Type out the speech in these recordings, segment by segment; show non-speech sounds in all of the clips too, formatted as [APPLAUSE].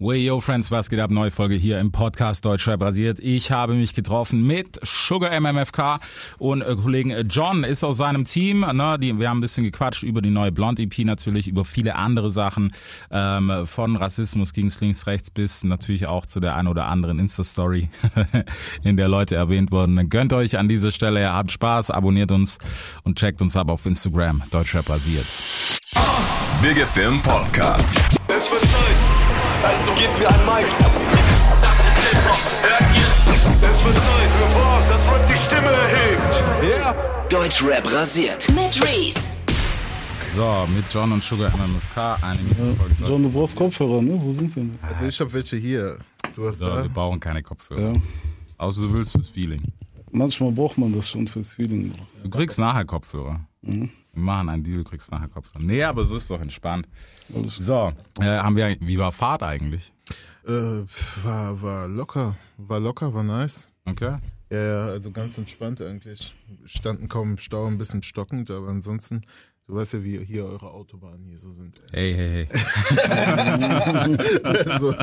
Way yo Friends, was geht ab? Neue Folge hier im Podcast Deutschrap rasiert. Ich habe mich getroffen mit Sugar MMFK und äh, Kollegen John ist aus seinem Team. Ne, die, wir haben ein bisschen gequatscht über die neue Blond EP natürlich, über viele andere Sachen. Ähm, von Rassismus gegen links, rechts bis natürlich auch zu der ein oder anderen Insta-Story, [LAUGHS] in der Leute erwähnt wurden. Gönnt euch an dieser Stelle, ihr habt Spaß, abonniert uns und checkt uns ab auf Instagram. Deutschrap rasiert. Big Film Podcast. Also gebt mir ein Mic. Das ist Hip-Hop, hört ihr? Es wird Zeit für was, das Rap die Stimme erhebt. Deutschrap rasiert. Mit Reese. So, mit John und Sugar MMFK, eine Minute John, du brauchst Kopfhörer, ne? Wo sind die denn? Also ich habe welche hier. Du hast So, da. wir brauchen keine Kopfhörer. Ja. Außer du willst fürs Feeling. Manchmal braucht man das schon fürs Feeling. Du kriegst nachher Kopfhörer. Machen einen du kriegst nachher Kopfhörer. Nee, aber so ist doch entspannt. So, äh, haben wir, wie war Fahrt eigentlich? Äh, war, war locker. War locker, war nice. Okay. Ja, ja, also ganz entspannt eigentlich. Standen kaum im Stau, ein bisschen stockend, aber ansonsten, du weißt ja, wie hier eure Autobahnen hier so sind. Hey, hey, hey. [LAUGHS] also,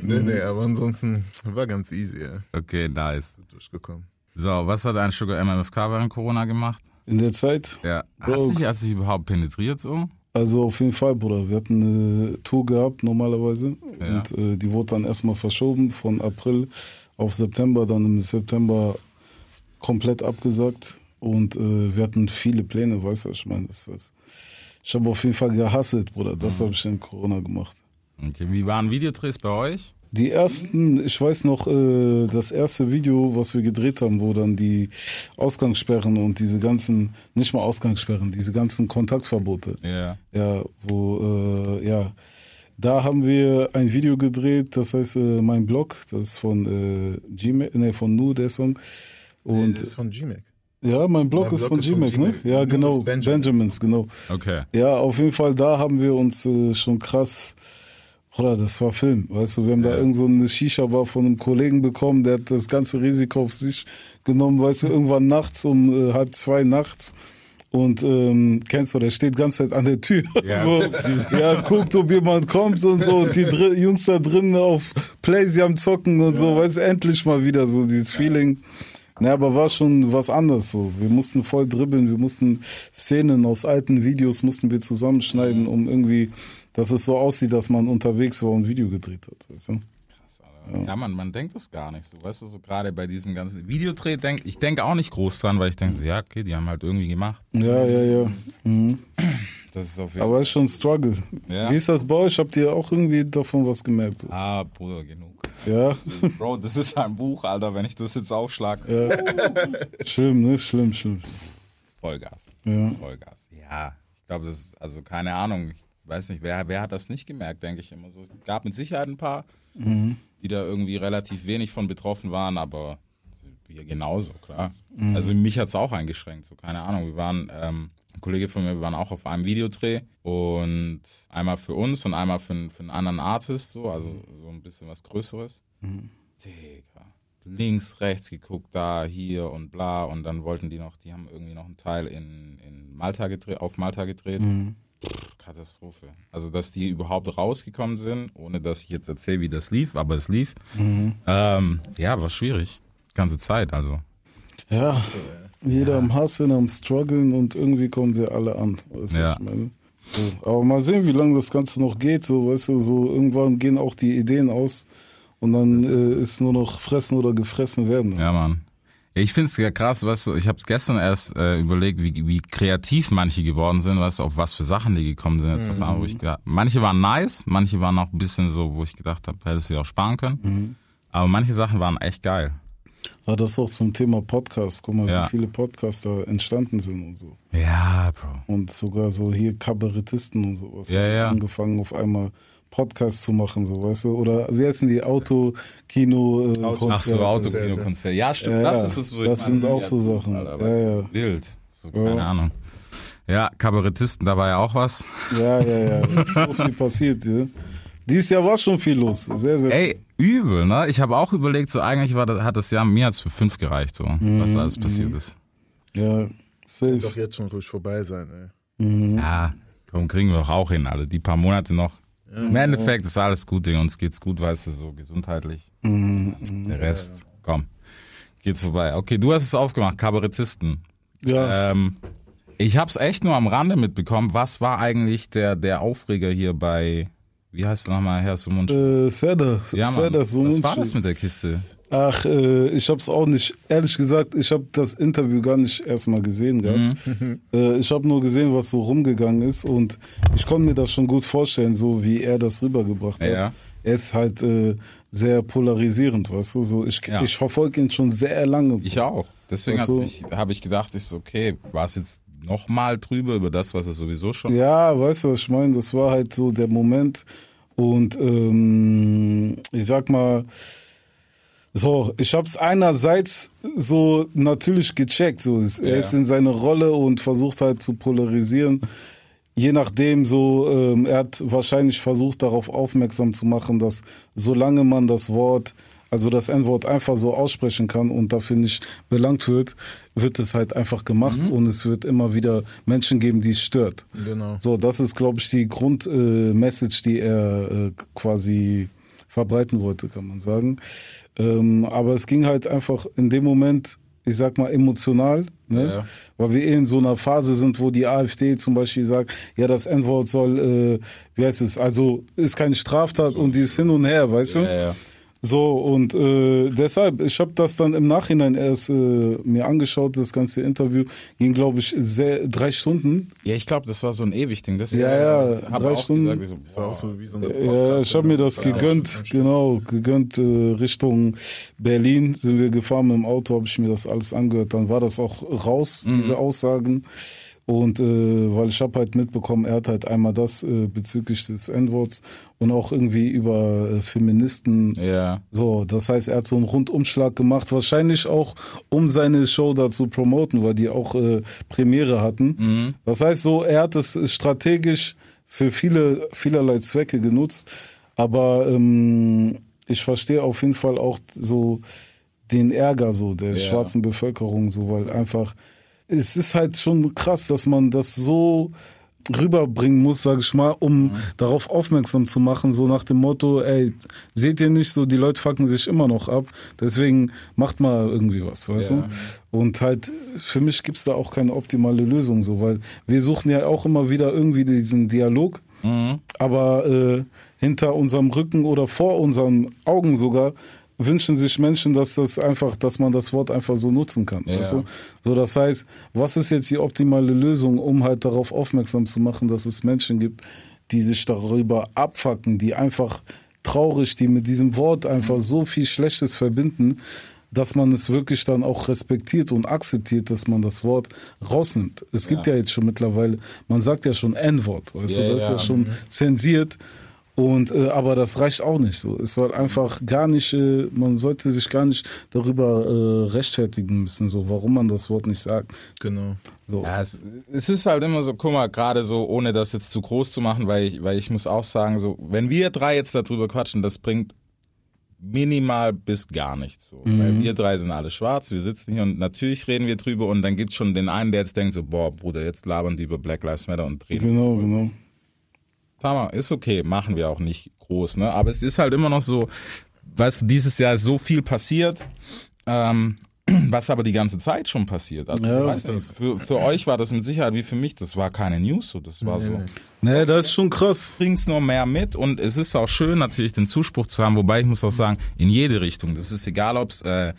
nee, nee, aber ansonsten war ganz easy, ja. Okay, nice. Durchgekommen. So, was hat ein Sugar MMFK während Corona gemacht? In der Zeit, Ja. Hat sich, hat sich überhaupt penetriert so? also auf jeden Fall, Bruder. Wir hatten eine Tour gehabt normalerweise. Ja. Und äh, die wurde dann erstmal verschoben von April auf September, dann im September komplett abgesagt. Und äh, wir hatten viele Pläne, weißt du, was ich meine? Das, das. Ich habe auf jeden Fall gehasselt, Bruder. Das habe ich in Corona gemacht. Okay, wie waren Videodrehs bei euch? Die ersten, ich weiß noch, äh, das erste Video, was wir gedreht haben, wo dann die Ausgangssperren und diese ganzen, nicht mal Ausgangssperren, diese ganzen Kontaktverbote, Ja. ja, wo, äh, ja, da haben wir ein Video gedreht, das heißt äh, Mein Blog, das ist von äh, G-Mac, nee, von Nu, der Song. Und das ist von G-Mac. ja, mein Blog Mein ist Blog von G-Mac, ne? Ja, genau, Benjamins. Benjamins, genau. Okay. Ja, auf jeden Fall, da haben wir uns äh, schon krass, oder das war Film, weißt du, wir haben da irgend so eine Shisha-Bar von einem Kollegen bekommen, der hat das ganze Risiko auf sich genommen, weißt du, irgendwann nachts um äh, halb zwei nachts. Und ähm, kennst du, der steht ganz Zeit an der Tür. Ja. [LAUGHS] So, ja, guckt, ob jemand kommt und so. Und die dr Jungs da drinnen auf Play, sie am Zocken und so, weißt du, endlich mal wieder so dieses Feeling. Na, aber war schon was anderes so. Wir mussten voll dribbeln, wir mussten Szenen aus alten Videos mussten wir zusammenschneiden, um irgendwie, dass es so aussieht, dass man unterwegs war und ein Video gedreht hat. Weißt du? Ja, man, man denkt das gar nicht so. Weißt du, so gerade bei diesem ganzen Videodreh, denk, ich denke auch nicht groß dran, weil ich denke, so, ja, okay, die haben halt irgendwie gemacht. Ja, ja, ja. Mhm. Das ist auf jeden Aber es ist schon ein Struggle. Ja. Wie ist das bei euch? Habt ihr auch irgendwie davon was gemerkt? So? Ah, Bruder, genug. Ja, [LAUGHS] Bro, das ist ein Buch, Alter, wenn ich das jetzt aufschlag. schlimm, ne? Schlimm, schlimm. Vollgas. Ja. Vollgas. Ja, ich glaube, das ist, also keine Ahnung, ich weiß nicht, wer, wer hat das nicht gemerkt, denke ich immer so. Es gab mit Sicherheit ein paar, die da irgendwie relativ wenig von betroffen waren, aber wir genauso, klar. Also mich hat's auch eingeschränkt, so keine Ahnung. Wir waren, ähm, ein Kollege von mir, wir waren auch auf einem Videodreh und einmal für uns und einmal für, einen- für einen anderen Artist, so, also so ein bisschen was Größeres. Digga. Links, rechts geguckt, da, hier und bla. Und dann wollten die noch, die haben irgendwie noch einen Teil in, in Malta gedreht, auf Malta gedreht. Pff, Katastrophe. Also, dass die überhaupt rausgekommen sind, ohne dass ich jetzt erzähle, wie das lief, aber es lief. Ähm, ja, war schwierig. Ganze Zeit, also. Ja. Jeder am Hasseln, am Struggeln und irgendwie kommen wir alle an. Weißt Ja. ich meine? So. Aber mal sehen, wie lange das Ganze noch geht. So, weißt du, so irgendwann gehen auch die Ideen aus und dann ist, äh, ist nur noch fressen oder gefressen werden. Ja, Mann. Ich find's ja krass, weißt du, ich habe gestern erst äh, überlegt, wie, wie kreativ manche geworden sind, weißt du, auf was für Sachen die gekommen sind. Jetzt auf einmal, ich gedacht, manche waren nice, manche waren auch ein bisschen so, wo ich gedacht habe, hättest du auch sparen können. Aber manche Sachen waren echt geil. Aber das auch zum Thema Podcast. Guck mal, Ja. wie viele Podcaster entstanden sind und so. Ja, Bro. Und sogar so hier Kabarettisten und sowas. Ja, ja. Angefangen auf einmal Podcasts zu machen, so, weißt du? Oder wie heißen die? Auto-Kino? Äh, Auto- Ach so. Autokino-Konzert. Ja, stimmt, Ja, das ist es. wo Das ich sind meine, auch so Sachen. Alter, Ja, ja. Wild. So, keine Ja. Ahnung. Ja, Kabarettisten, da war ja auch was. Ja, ja, ja. So [LAUGHS] viel passiert, ja. Dieses Jahr war schon viel los. Sehr, sehr Ey, übel, ne? Ich habe auch überlegt, so eigentlich war das, hat das Jahr, mir hat's für fünf gereicht, so, was alles passiert ist. Ja, safe. Doch jetzt schon ruhig vorbei sein, ey. Ja, komm, kriegen wir doch auch hin, alle. Die paar Monate noch. Im Endeffekt ist alles gut, Ding. Uns geht's gut, weißt du, so gesundheitlich. Der Rest, komm, geht's vorbei. Okay, du hast es aufgemacht, Kabarettisten. Ja. Ähm, ich hab's echt nur am Rande mitbekommen. Was war eigentlich der, der Aufreger hier bei, wie heißt nochmal, Herr Sumunsch? Äh, Serdar, ja, Mann. Serdar Was war das mit der Kiste? Ach, äh, ich hab's auch nicht, ehrlich gesagt, ich habe das Interview gar nicht erstmal gesehen gehabt. Mhm. [LAUGHS] Äh, ich habe nur gesehen, was so rumgegangen ist und ich konnte mir das schon gut vorstellen, so wie er das rübergebracht hat. Ja. Er ist halt äh, sehr polarisierend, weißt du, so ich, Ja. ich verfolge ihn schon sehr lange. Ich auch. Deswegen Ach so. habe ich, gedacht, ich so, okay, war es jetzt nochmal drüber über das, was er sowieso schon. Ja, weißt du, was ich meine? Das war halt so der Moment. Und ähm, ich sag mal, so, ich hab's einerseits so natürlich gecheckt. So, es- er Ja. ist in seine Rolle und versucht halt zu polarisieren. Je nachdem, so, ähm, er hat wahrscheinlich versucht, darauf aufmerksam zu machen, dass solange man das Wort, also das N-Wort einfach so aussprechen kann und dafür nicht belangt wird, wird es halt einfach gemacht und es wird immer wieder Menschen geben, die es stört. Genau. So, das ist, glaube ich, die Grundmessage, äh, die er äh, quasi verbreiten wollte, kann man sagen. Ähm, aber es ging halt einfach in dem Moment, ich sag mal, emotional, ne? Ja. weil wir eh in so einer Phase sind, wo die AfD zum Beispiel sagt, ja, das N-Wort soll, äh, wie heißt es, also ist keine Straftat und die ist hin und her, weißt du? Ja, ja. So, und äh, deshalb, ich habe das dann im Nachhinein erst äh, mir angeschaut, das ganze Interview. Ging, glaube ich, sehr, drei Stunden. Ja, ich glaube, das war so ein ewig Ding. Das Ja, ja, drei Stunden. gesagt, ich so, Das war auch so wie so eine Ja, ich habe mir das gegönnt, genau, gegönnt äh, Richtung Berlin sind wir gefahren mit dem Auto, habe ich mir das alles angehört. Dann war das auch raus, diese Aussagen. Und äh, weil ich habe halt mitbekommen, er hat halt einmal das äh, bezüglich des N-Worts und auch irgendwie über äh, Feministen ja. so, das heißt, er hat so einen Rundumschlag gemacht, wahrscheinlich auch, um seine Show da zu promoten, weil die auch äh, Premiere hatten. Das heißt so, er hat es strategisch für viele, vielerlei Zwecke genutzt, aber ähm, ich verstehe auf jeden Fall auch so den Ärger so der Ja. schwarzen Bevölkerung, so, weil einfach, es ist halt schon krass, dass man das so rüberbringen muss, sag ich mal, um darauf aufmerksam zu machen, so nach dem Motto, ey, seht ihr nicht so, die Leute fucken sich immer noch ab, deswegen macht mal irgendwie was, weißt Ja. du? Und halt, für mich gibt's da auch keine optimale Lösung, so, weil wir suchen ja auch immer wieder irgendwie diesen Dialog, aber äh, hinter unserem Rücken oder vor unseren Augen sogar wünschen sich Menschen, dass das einfach, dass man das Wort einfach so nutzen kann. Ja. Weißt du? So, das heißt, was ist jetzt die optimale Lösung, um halt darauf aufmerksam zu machen, dass es Menschen gibt, die sich darüber abfacken, die einfach traurig, die mit diesem Wort einfach so viel Schlechtes verbinden, dass man es wirklich dann auch respektiert und akzeptiert, dass man das Wort rausnimmt. Es gibt ja, jetzt schon mittlerweile, man sagt ja schon N-Wort, Ja, du, das ist ja. ja schon zensiert. Und äh, aber das reicht auch nicht so. Es soll einfach gar nicht, äh, man sollte sich gar nicht darüber äh, rechtfertigen müssen, so warum man das Wort nicht sagt. Genau. So. Ja, es, es ist halt immer so, guck mal, gerade so, ohne das jetzt zu groß zu machen, weil ich, weil ich muss auch sagen, so, wenn wir drei jetzt darüber quatschen, das bringt minimal bis gar nichts so. Weil wir drei sind alle schwarz, wir sitzen hier und natürlich reden wir drüber und dann gibt's schon den einen, der jetzt denkt so, boah, Bruder, jetzt labern die über Black Lives Matter und reden. Genau, genau. Tama, ist okay, machen wir auch nicht groß, ne? Aber es ist halt immer noch so, weißt du, dieses Jahr ist so viel passiert, ähm, [CLEARS THROAT] was aber die ganze Zeit schon passiert. Also, Ja, ich weiß nicht, für, für euch war das mit Sicherheit wie für mich, das war keine News, so, das war so. Nee, das ist schon krass. Bringt's nur mehr mit und es ist auch schön, natürlich den Zuspruch zu haben, wobei ich muss auch sagen, in jede Richtung. Das ist egal, ob's äh,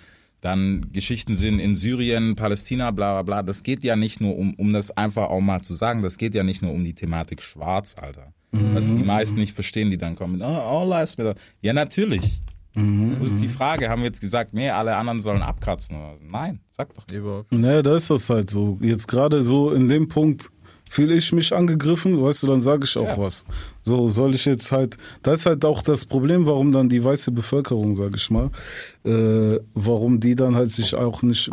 dann Geschichten sind in Syrien, Palästina, bla bla bla. Das geht ja nicht nur um, um das einfach auch mal zu sagen, das geht ja nicht nur um die Thematik Schwarz, Alter. Was die meisten nicht verstehen, die dann kommen, oh, all lives matter. Ja, natürlich. Wo ist die Frage? Haben wir jetzt gesagt, nee, alle anderen sollen abkratzen? Oder so? Nein, sag doch. Überhaupt. Nee, da ist das halt so. Jetzt gerade so in dem Punkt fühle ich mich angegriffen, weißt du, dann sage ich auch Ja. was. So soll ich jetzt halt, das ist halt auch das Problem, warum dann die weiße Bevölkerung, sage ich mal, äh, warum die dann halt sich auch nicht,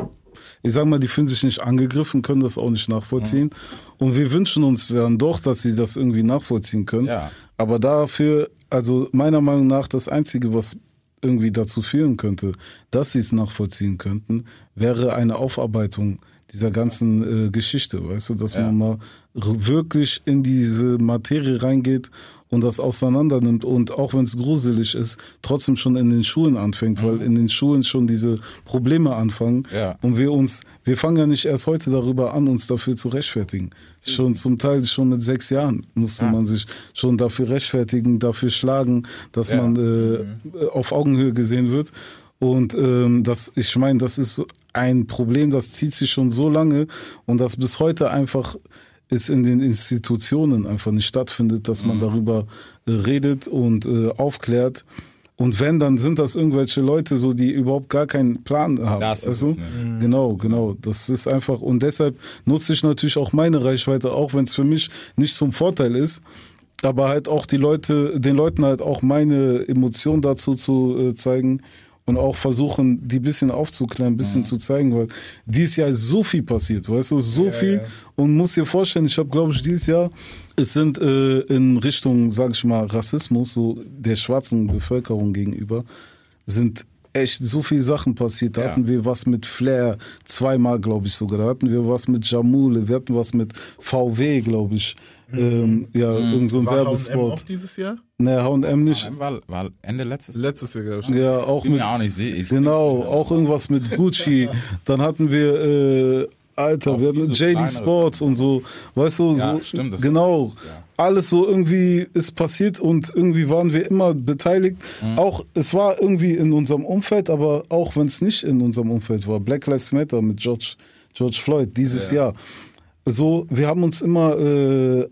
ich sag mal, die fühlen sich nicht angegriffen, können das auch nicht nachvollziehen. Und wir wünschen uns dann doch, dass sie das irgendwie nachvollziehen können. Ja. Aber dafür, also meiner Meinung nach, das Einzige, was irgendwie dazu führen könnte, dass sie es nachvollziehen könnten, wäre eine Aufarbeitung dieser ganzen äh, Geschichte, weißt du, dass man mal wirklich in diese Materie reingeht und das auseinander nimmt und auch wenn es gruselig ist, trotzdem schon in den Schulen anfängt, weil in den Schulen schon diese Probleme anfangen Ja. und wir uns, wir fangen ja nicht erst heute darüber an, uns dafür zu rechtfertigen. Schon zum Teil schon mit sechs Jahren musste man sich schon dafür rechtfertigen, dafür schlagen, dass Ja. man äh, auf Augenhöhe gesehen wird. Und ähm, das, ich meine, das ist ein Problem, das zieht sich schon so lange und das bis heute einfach es in den Institutionen einfach nicht stattfindet, dass Mhm. man darüber äh, redet und äh, aufklärt. Und wenn, dann sind das irgendwelche Leute so, die überhaupt gar keinen Plan haben. Das ist weißt du? es, ne? Genau, genau. Das ist einfach, und deshalb nutze ich natürlich auch meine Reichweite, auch wenn es für mich nicht zum Vorteil ist, aber halt auch die Leute, den Leuten halt auch meine Emotionen dazu zu äh, zeigen und auch versuchen, die bisschen aufzuklären, ein bisschen zu zeigen, weil dieses Jahr ist so viel passiert, weißt du, so viel und muss dir vorstellen, ich habe glaube ich dieses Jahr, es sind äh, in Richtung, sag ich mal, Rassismus, so der schwarzen Bevölkerung gegenüber, sind echt so viele Sachen passiert. Da Ja. hatten wir was mit Flair, zweimal glaube ich sogar. Da hatten wir was mit Jamule, wir hatten was mit VW, glaube ich. Ähm, ja, irgend so ein War H&M Werbespot. auch dieses Jahr? Ne, H&M nicht. War, war Ende letztes Jahr. Letztes Jahr, glaube ich. Ja, auch Bin mit, auch nicht. Ich- genau, auch irgendwas mit Gucci. [LAUGHS] Dann hatten wir, äh, Alter, Auch wir hatten JD Sports und so, weißt du, Ja, so, stimmt, das- genau. das- ja. Alles so irgendwie ist passiert und irgendwie waren wir immer beteiligt. Mhm. Auch, es war irgendwie in unserem Umfeld, aber auch wenn es nicht in unserem Umfeld war. Black Lives Matter mit George, George Floyd dieses Jahr. So, wir haben uns immer, äh,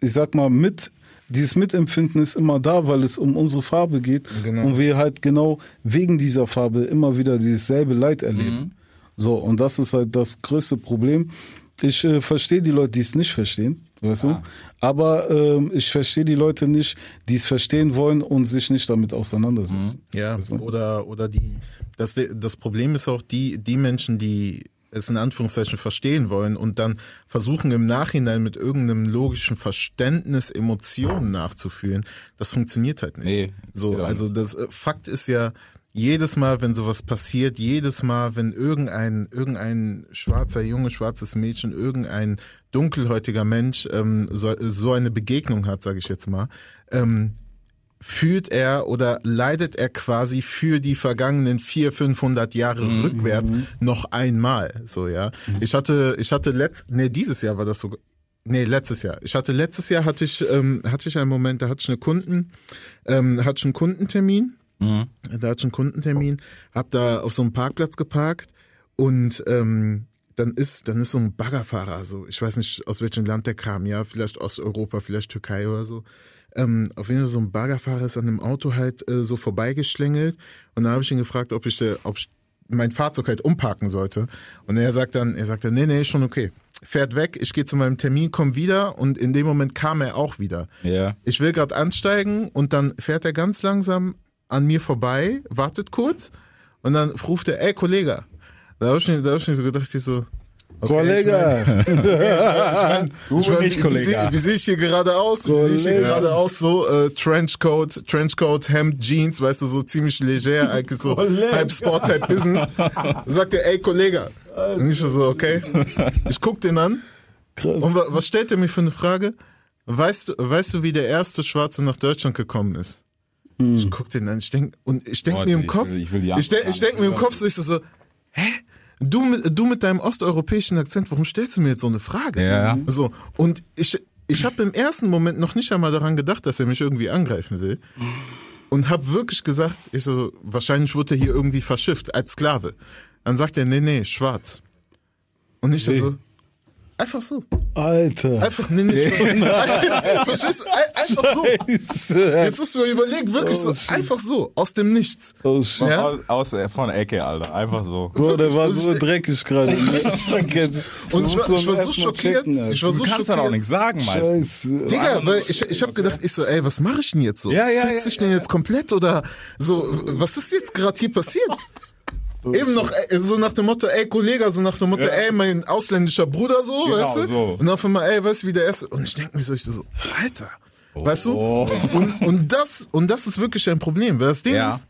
ich sag mal, mit, dieses Mitempfinden ist immer da, weil es um unsere Farbe geht. Genau. Und wir halt genau wegen dieser Farbe immer wieder dieses selbe Leid erleben. So, und das ist halt das größte Problem. Ich äh, verstehe die Leute, die es nicht verstehen, weißt du? Aber ähm, ich verstehe die Leute nicht, die es verstehen wollen und sich nicht damit auseinandersetzen. Ja, oder, oder die, das, das Problem ist auch die, die Menschen, die es in Anführungszeichen verstehen wollen und dann versuchen im Nachhinein mit irgendeinem logischen Verständnis Emotionen nachzufühlen, das funktioniert halt nicht. Nee, so, geht auch also das äh, Fakt ist ja, jedes Mal, wenn sowas passiert, jedes Mal, wenn irgendein, irgendein schwarzer Junge, schwarzes Mädchen, irgendein dunkelhäutiger Mensch ähm, so, so eine Begegnung hat, sage ich jetzt mal, ähm, fühlt er oder leidet er quasi für die vergangenen vier, 500 Jahre rückwärts noch einmal, so, ja. Ich hatte, ich hatte letzt, nee, dieses Jahr war das so, nee, letztes Jahr. Ich hatte, letztes Jahr hatte ich, ähm, hatte ich einen Moment, da hatte ich eine Kunden, ähm, hatte ich einen Kundentermin, da hatte ich einen Kundentermin, hab da auf so einem Parkplatz geparkt und, ähm, dann ist, dann ist so ein Baggerfahrer, so, ich weiß nicht, aus welchem Land der kam, ja, vielleicht Osteuropa, vielleicht Türkei oder so. Ähm, auf jeden Fall so ein Baggerfahrer ist an dem Auto halt äh, so vorbeigeschlängelt und dann habe ich ihn gefragt, ob ich, der, ob ich mein Fahrzeug halt umparken sollte. Und er sagt dann, er sagt dann, nee, nee, ist schon okay. Fährt weg, ich gehe zu meinem Termin, komm wieder und in dem Moment kam er auch wieder. Ja. Ich will gerade ansteigen und dann fährt er ganz langsam an mir vorbei, wartet kurz und dann ruft er, ey Kollege. Da habe ich, mir- da hab ich mir so gedacht, ich so, okay, ich mein, Kollege! [LAUGHS] [LAUGHS] ich mein, nicht, wie, Kollege. Wie, sehe- sehe ich hier gerade aus? Wie sehe ich hier Kollege. gerade aus? So äh, Trenchcoat, Trenchcoat, Hemd, Jeans, weißt du, so ziemlich leger, [LAUGHS] eigentlich so Kollege. halb Sport, halb Business. Sagt er, ey Kollege. Und ich so, okay. Ich guck den an. Krass. Und wa was stellt er mir für eine Frage? Weißt du, weißt du, wie der erste Schwarze nach Deutschland gekommen ist? Ich guck den an, ich denk, und ich denk Boah, mir im ich Kopf, will- ich will ich denk, ich denk haben. mir im Kopf so, ich so, so hä? Du mit, du mit deinem osteuropäischen Akzent, warum stellst du mir jetzt so eine Frage? Ja. So, und ich, ich habe im ersten Moment noch nicht einmal daran gedacht, dass er mich irgendwie angreifen will. Und habe wirklich gesagt, ich so, wahrscheinlich wurde er hier irgendwie verschifft als Sklave. Dann sagt er, nee, nee, schwarz. Und ich so, einfach so. Alter. Einfach, nee, schwarz. [LAUGHS] Verstehst du? Ein- Einfach so. Scheiße. Jetzt musst du mal überlegen, wirklich so, einfach so, aus dem Nichts. Oh shit. Ja? Aus, aus der, von der Ecke, Alter. Einfach so. Bro, der war so dreckig gerade. [LAUGHS] Und ich war, ich war so schockiert. Ich war Du so kannst dann auch schockiert. nichts sagen, meistens. Scheiße. Digga, weil ich, ich hab gedacht, ich so, ey, was mache ich denn jetzt so? Ja, ja, Fickt ja, sich denn jetzt komplett oder so, was ist jetzt gerade hier passiert? Eben noch ey, so nach dem Motto, ey Kollege, so nach dem Motto, ey, mein ausländischer Bruder, so, Genau, weißt du? so. Und auf einmal, ey, weißt du, wie der erste. Und ich denke mir so, ich so, Alter, weißt du? Oh. Und, und das, und das ist wirklich ein Problem. Weil das Ding Ja. ist,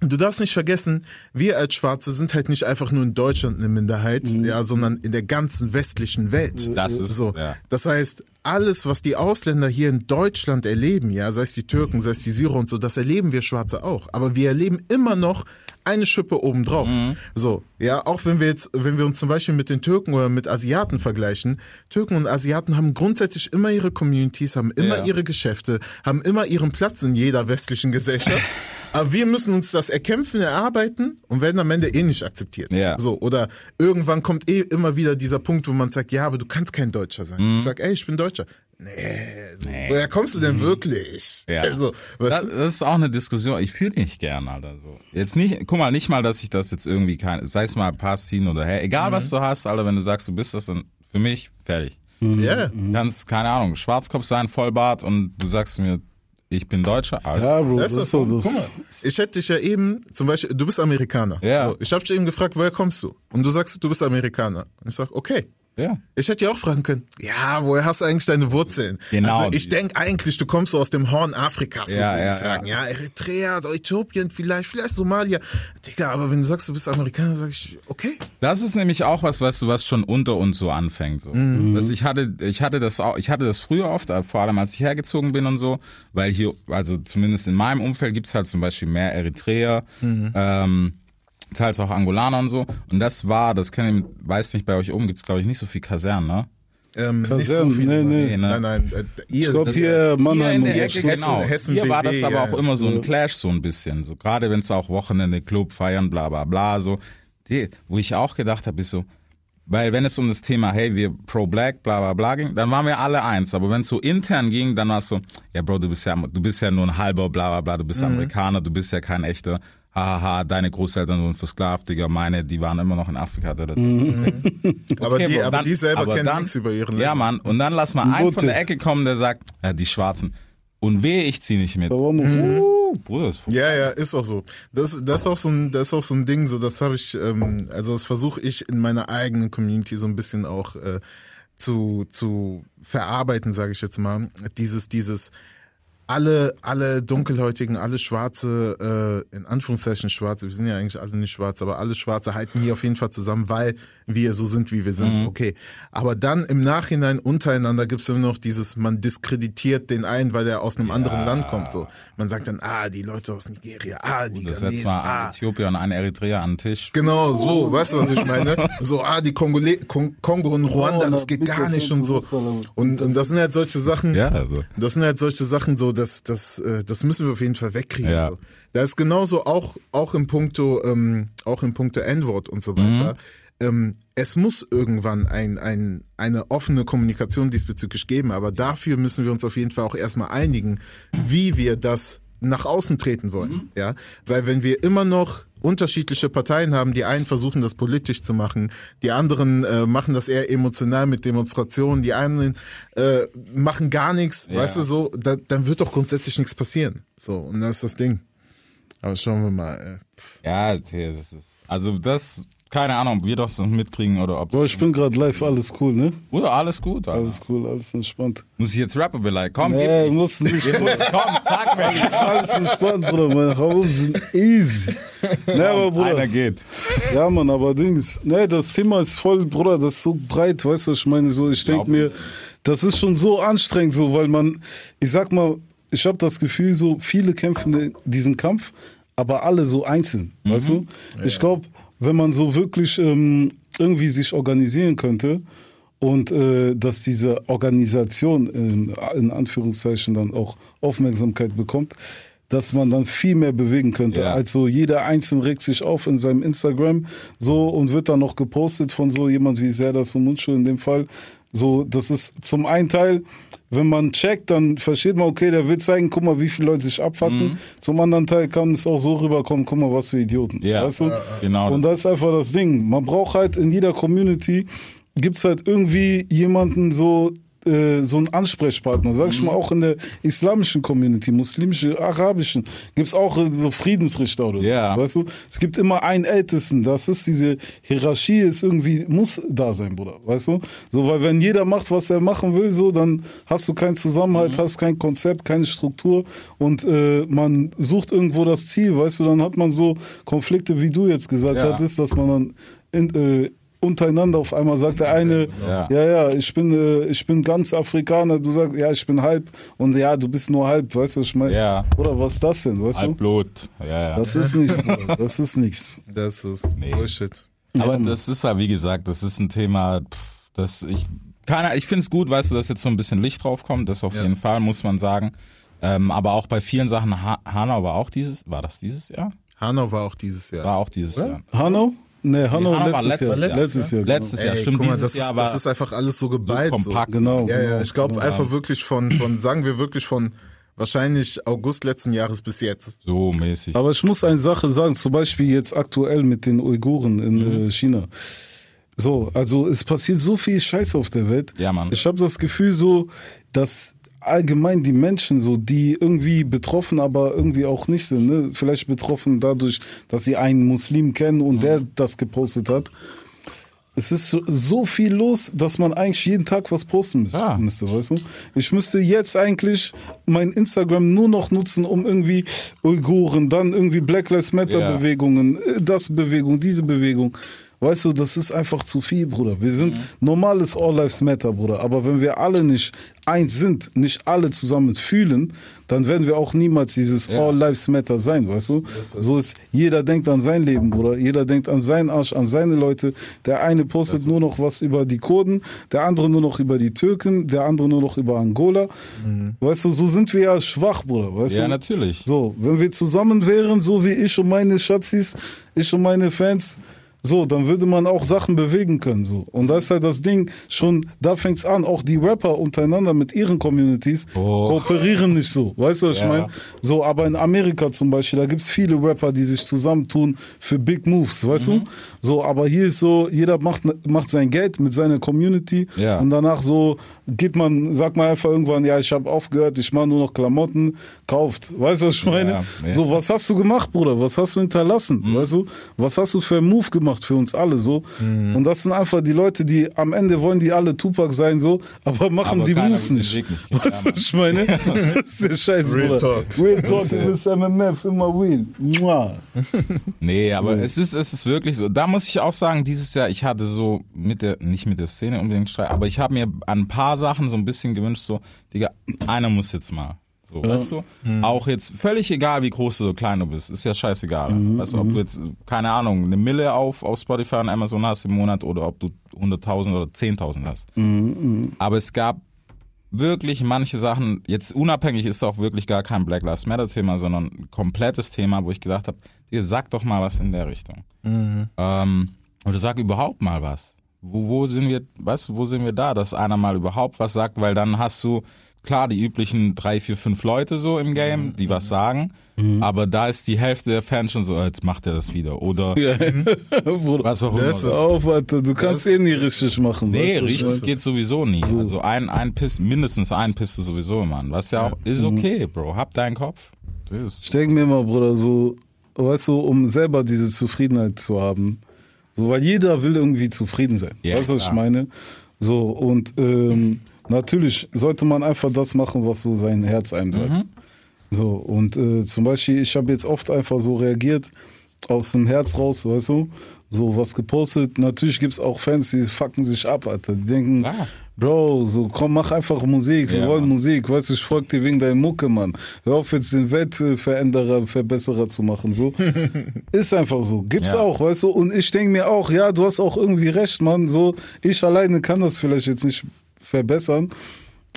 du darfst nicht vergessen, wir als Schwarze sind halt nicht einfach nur in Deutschland eine Minderheit, ja, sondern in der ganzen westlichen Welt. Das ist- so. ja. Das heißt, alles, was die Ausländer hier in Deutschland erleben, ja, sei es die Türken, sei es die Syrer und so, das erleben wir Schwarze auch. Aber wir erleben immer noch eine Schippe obendrauf. Mhm. So, ja, auch wenn wir jetzt, wenn wir uns zum Beispiel mit den Türken oder mit Asiaten vergleichen, Türken und Asiaten haben grundsätzlich immer ihre Communities, haben immer Ja. ihre Geschäfte, haben immer ihren Platz in jeder westlichen Gesellschaft. [LAUGHS] Aber wir müssen uns das erkämpfen, erarbeiten und werden am Ende eh nicht akzeptiert. Ja. So, oder irgendwann kommt eh immer wieder dieser Punkt, wo man sagt, ja, aber du kannst kein Deutscher sein. Mhm. Ich sag, ey, ich bin Deutscher. Nee, so, woher kommst du denn wirklich? Mhm. Ja. Also, Das, das ist auch eine Diskussion. Ich fühle nicht gern, Alter. So. Jetzt nicht, guck mal, nicht mal, dass ich das jetzt irgendwie kann, sei es mal Pass ziehen oder hey, egal Mhm. was du hast, Alter, wenn du sagst, du bist das, dann für mich fertig. Ja. Du kannst, keine Ahnung, Schwarzkopf sein, Vollbart und du sagst mir, ich bin Deutscher, alles. Ja, Bro, Das das, ist so. das. Das, Guck mal, ich hätte dich ja eben, zum Beispiel, du bist Amerikaner. Ja. So, ich habe dich eben gefragt, woher kommst du? Und du sagst, du bist Amerikaner. Und ich sag, okay. Ja. Ich hätte ja auch fragen können, ja, woher hast du eigentlich deine Wurzeln? Genau. Also ich denke eigentlich, du kommst so aus dem Horn Afrikas, so Ja, würde ja, ich sagen. Ja. Eritrea, Äthiopien vielleicht, vielleicht Somalia. Digga, aber wenn du sagst, du bist Amerikaner, sag ich, okay. Das ist nämlich auch was, weißt du, was schon unter uns so anfängt. So. Das, ich hatte, ich hatte das auch, ich hatte das früher oft, äh, vor allem als ich hergezogen bin und so, weil hier, also zumindest in meinem Umfeld gibt's halt zum Beispiel mehr Eritreer, ähm, teils auch Angolaner und so. Und das war, das kenne ich, weiß nicht, bei euch oben gibt's glaube ich nicht so viel Kasernen, ne? Ähm, nicht so Kasernen, viel. nee, nee. Nee, ne? Nein, nein. Äh, ihr, ich glaube hier Mannheim Hier in der und so. Genau. Hessen Hier war das aber ja. auch immer so ein Clash, so ein bisschen. So gerade wenn es auch Wochenende, Club, feiern, bla bla bla, so. Die, wo ich auch gedacht habe, ist so, weil wenn es um das Thema, hey, wir pro Black, bla bla bla ging, dann waren wir alle eins. Aber wenn es so intern ging, dann war es so, ja Bro, du bist ja, du bist ja nur ein halber, bla bla bla, du Mhm. bist Amerikaner, du bist ja kein echter, hahaha, deine Großeltern wurden versklavt, Digga, meine, die waren immer noch in Afrika. Da, da, [LAUGHS] aber, Okay, die, Bro, aber dann- die selber aber kennen dann- nichts über ihren Ja. Mann, und dann lass mal einen von der Mutig. Ecke kommen, der sagt, ja, die Schwarzen. Und wehe, ich zieh nicht mit. Da war noch, Mhm. Uh, Bruder, das ist Ja, ja, ist auch so. Das, das ist auch so ein, das ist auch so ein Ding, so das habe ich, ähm, also das versuche ich in meiner eigenen Community so ein bisschen auch äh, zu zu verarbeiten, sage ich jetzt mal. Dieses, dieses alle, alle Dunkelhäutigen, alle Schwarze, äh, in Anführungszeichen Schwarze, wir sind ja eigentlich alle nicht schwarz, aber alle Schwarze halten hier auf jeden Fall zusammen, weil wir so sind, wie wir sind. Okay. Aber dann im Nachhinein untereinander gibt es immer noch dieses, man diskreditiert den einen, weil er aus einem anderen Land kommt. So. Man sagt dann, ah, die Leute aus Nigeria, ah, die Das setzt mal ah. Äthiopier und ein Eritreer an den Tisch. Genau, so, weißt du, was ich meine? So, ah, die Kongole Kon Kongo und Ruanda, Oh, das geht gar nicht und so. Und, und das sind halt solche Sachen, Ja, also. das sind halt solche Sachen, so, das, das, äh, das müssen wir auf jeden Fall wegkriegen. Ja. So. Da ist genauso auch, auch im Punkto, ähm, auch im Punkto N-Wort und so weiter. Ähm, es muss irgendwann ein, ein, eine offene Kommunikation diesbezüglich geben, aber dafür müssen wir uns auf jeden Fall auch erstmal einigen, wie wir das nach außen treten wollen. Ja, weil wenn wir immer noch unterschiedliche Parteien haben, die einen versuchen das politisch zu machen, die anderen äh, machen das eher emotional mit Demonstrationen, die einen äh, machen gar nichts, weißt du so, da, dann wird doch grundsätzlich nichts passieren. So und das ist das Ding. Aber schauen wir mal. Äh. Ja, das ist. Also das, keine Ahnung, ob wir das mitkriegen oder ob. Boah, ich bin gerade live, alles cool, ne? Bruder, alles gut, Alter. Alles cool, alles entspannt. Muss ich jetzt Rapper beleidigen? Komm, Nee, gib muss nicht. Jetzt muss komm, sag mir. [LAUGHS] Alles entspannt, Bruder. Meine Hausen sind easy. Ne, aber Bruder. Einer geht. Ja, Mann, aber Dings. Ne, das Thema ist voll, Bruder, das ist so breit, weißt du, was ich meine? So, ich denke mir, das ist schon so anstrengend, so, weil man, ich sag mal, ich habe das Gefühl, so viele kämpfen diesen Kampf, aber alle so einzeln, weißt du? Ich glaube, wenn man so wirklich ähm, irgendwie sich organisieren könnte und äh, dass diese Organisation in, in Anführungszeichen dann auch Aufmerksamkeit bekommt, dass man dann viel mehr bewegen könnte. Ja. Also jeder Einzelne regt sich auf in seinem Instagram so und wird dann noch gepostet von so jemand wie Serdas und Mundschuh in dem Fall. So, das ist zum einen Teil, wenn man checkt, dann versteht man, okay, der will zeigen, guck mal, wie viele Leute sich abfacken. Zum anderen Teil kann es auch so rüberkommen, guck mal, was für Idioten. Ja, weißt du? genau Und das. das ist einfach das Ding. Man braucht halt in jeder Community, gibt's halt irgendwie jemanden so, äh, so ein Ansprechpartner, sag ich mal, auch in der islamischen Community, muslimische, arabischen, gibt's auch äh, so Friedensrichter oder so. Ja. Weißt du, es gibt immer einen Ältesten, das ist diese Hierarchie, ist irgendwie, muss da sein, Bruder. Weißt du? So, weil wenn jeder macht, was er machen will, so, dann hast du keinen Zusammenhalt, hast kein Konzept, keine Struktur und äh, man sucht irgendwo das Ziel, weißt du, dann hat man so Konflikte, wie du jetzt gesagt Ja. hattest, dass man dann in, äh, untereinander auf einmal sagt der eine, ja, Ja. ja, ich bin, äh, ich bin ganz Afrikaner, du sagst, ja, ich bin halb und ja, du bist nur halb, weißt du, was ich meine? Ja. Oder was ist das denn, weißt du? Halbblut. Ja, ja. [LAUGHS] Das ist nichts, das ist nichts. Das ist Bullshit. Aber das ist ja, wie gesagt, das ist ein Thema, pff, das ich, keine, ich finde es gut, weißt du, dass jetzt so ein bisschen Licht drauf kommt, das auf Ja. jeden Fall, muss man sagen. Ähm, aber auch bei vielen Sachen, ha Hanau war auch dieses, war das dieses Jahr? Hanau war auch dieses Jahr. War auch dieses Jahr. Hanau? Nee, Hanau, Hanau war letztes, letztes Jahr. Jahr. Letztes Jahr. Letztes Jahr, Ey, stimmt, guck mal, dieses das, Jahr das ist einfach alles so so geballt. So kompakt. Genau. Ja, ja, genau, ich glaube genau. einfach wirklich von, von, sagen wir wirklich von wahrscheinlich August letzten Jahres bis jetzt. so mäßig. Aber ich muss eine Sache sagen, zum Beispiel jetzt aktuell mit den Uiguren in Mhm. äh, China. So, also es passiert so viel Scheiß auf der Welt. Ja, Mann. Ich habe das Gefühl so, dass allgemein die Menschen so, die irgendwie betroffen, aber irgendwie auch nicht sind, ne? vielleicht betroffen dadurch, dass sie einen Muslim kennen und der das gepostet hat. Es ist so, so viel los, dass man eigentlich jeden Tag was posten müsste, Ja. müsste, weißt du? Ich müsste jetzt eigentlich mein Instagram nur noch nutzen, um irgendwie Uiguren, dann irgendwie Black Lives Matter Ja. Bewegungen, äh, das Bewegung, diese Bewegung. Weißt du, das ist einfach zu viel, Bruder. Wir sind normales All Lives Matter, Bruder. Aber wenn wir alle nicht eins sind, nicht alle zusammen fühlen, dann werden wir auch niemals dieses Ja. All Lives Matter sein, weißt du? So ist, jeder denkt an sein Leben, Bruder. Jeder denkt an seinen Arsch, an seine Leute. Der eine postet nur noch was über die Kurden, der andere nur noch über die Türken, der andere nur noch über Angola. Weißt du, so sind wir ja schwach, Bruder, weißt ja, du? natürlich. So, wenn wir zusammen wären, so wie ich und meine Schatzis, ich und meine Fans, so, dann würde man auch Sachen bewegen können, so. Und da ist halt das Ding, schon, da fängt's an, auch die Rapper untereinander mit ihren Communities Oh. kooperieren nicht so, weißt du, was ich Ja. meine? So, aber in Amerika zum Beispiel, da gibt's viele Rapper, die sich zusammentun für Big Moves, weißt Mhm. du? So, aber hier ist so, jeder macht, macht sein Geld mit seiner Community Ja. und danach so geht man, sagt man einfach irgendwann, ja, ich habe aufgehört, ich mache nur noch Klamotten, kauft. Weißt du, was ich meine? Ja. So, was hast du gemacht, Bruder? Was hast du hinterlassen? Mhm. Weißt du? Was hast du für einen Move gemacht für uns alle so? Mhm. Und das sind einfach die Leute, die am Ende wollen die alle Tupac sein so, aber machen Aber die Moves nicht. Weißt du, was ich meine? [LAUGHS] [LAUGHS] das ist der Scheiß, Real Bruder. Talk. Real Talk, du bist MMF, immer real. Mua. [LAUGHS] Nee, aber es ist, es ist wirklich so. Da muss ich auch sagen, dieses Jahr, ich hatte so mit der, nicht mit der Szene unbedingt Streit, aber ich habe mir an ein paar Sachen so ein bisschen gewünscht, so, Digga, einer muss jetzt mal. So, weißt du? Auch jetzt völlig egal, wie groß oder klein du bist, ist ja scheißegal. weißt du, ob du jetzt, keine Ahnung, eine Mille auf, auf Spotify und Amazon hast im Monat oder ob du 100.000 oder 10.000 hast. Aber es gab wirklich manche Sachen, jetzt unabhängig ist auch wirklich gar kein Black Lives Matter Thema, sondern ein komplettes Thema, wo ich gedacht habe, ihr sagt doch mal was in der Richtung. Ähm, oder sag überhaupt mal was. Wo, wo sind wir, weißt du, wo sind wir da, dass einer mal überhaupt was sagt, weil dann hast du, klar, die üblichen drei, vier, fünf Leute so im Game, die was sagen, aber da ist die Hälfte der Fans schon so, jetzt macht er das wieder. Oder [LAUGHS] Ja. Bruder, was auch immer. Das Hör auf, Alter, du kannst eh nie richtig machen. Nee, richtig geht sowieso nie. Also ein, ein Piss, mindestens ein pisst du sowieso immer an. Was ja auch, ist Mhm. okay, Bro. Hab deinen Kopf. Ist- Ich denke mir mal, Bruder, so, weißt du, um selber diese Zufriedenheit zu haben. So, weil jeder will irgendwie zufrieden sein. Ja, weißt du, was ich meine? So, und ähm, natürlich sollte man einfach das machen, was so sein Herz einem sagt. Mhm. So, und äh, zum Beispiel, ich habe jetzt oft einfach so reagiert, aus dem Herz raus, weißt du? So was gepostet. Natürlich gibt's auch Fans, die fucken sich ab, Alter. Die denken, Klar. Bro, so komm, mach einfach Musik. Wir Ja, wollen. Musik. Weißt du, ich folge dir wegen deiner Mucke, Mann. Hör auf jetzt den Weltveränderer, Verbesserer zu machen. So. [LAUGHS] Ist einfach so. Gibt's Ja. auch, weißt du? Und ich denke mir auch, ja, du hast auch irgendwie recht, Mann. So, ich alleine kann das vielleicht jetzt nicht verbessern.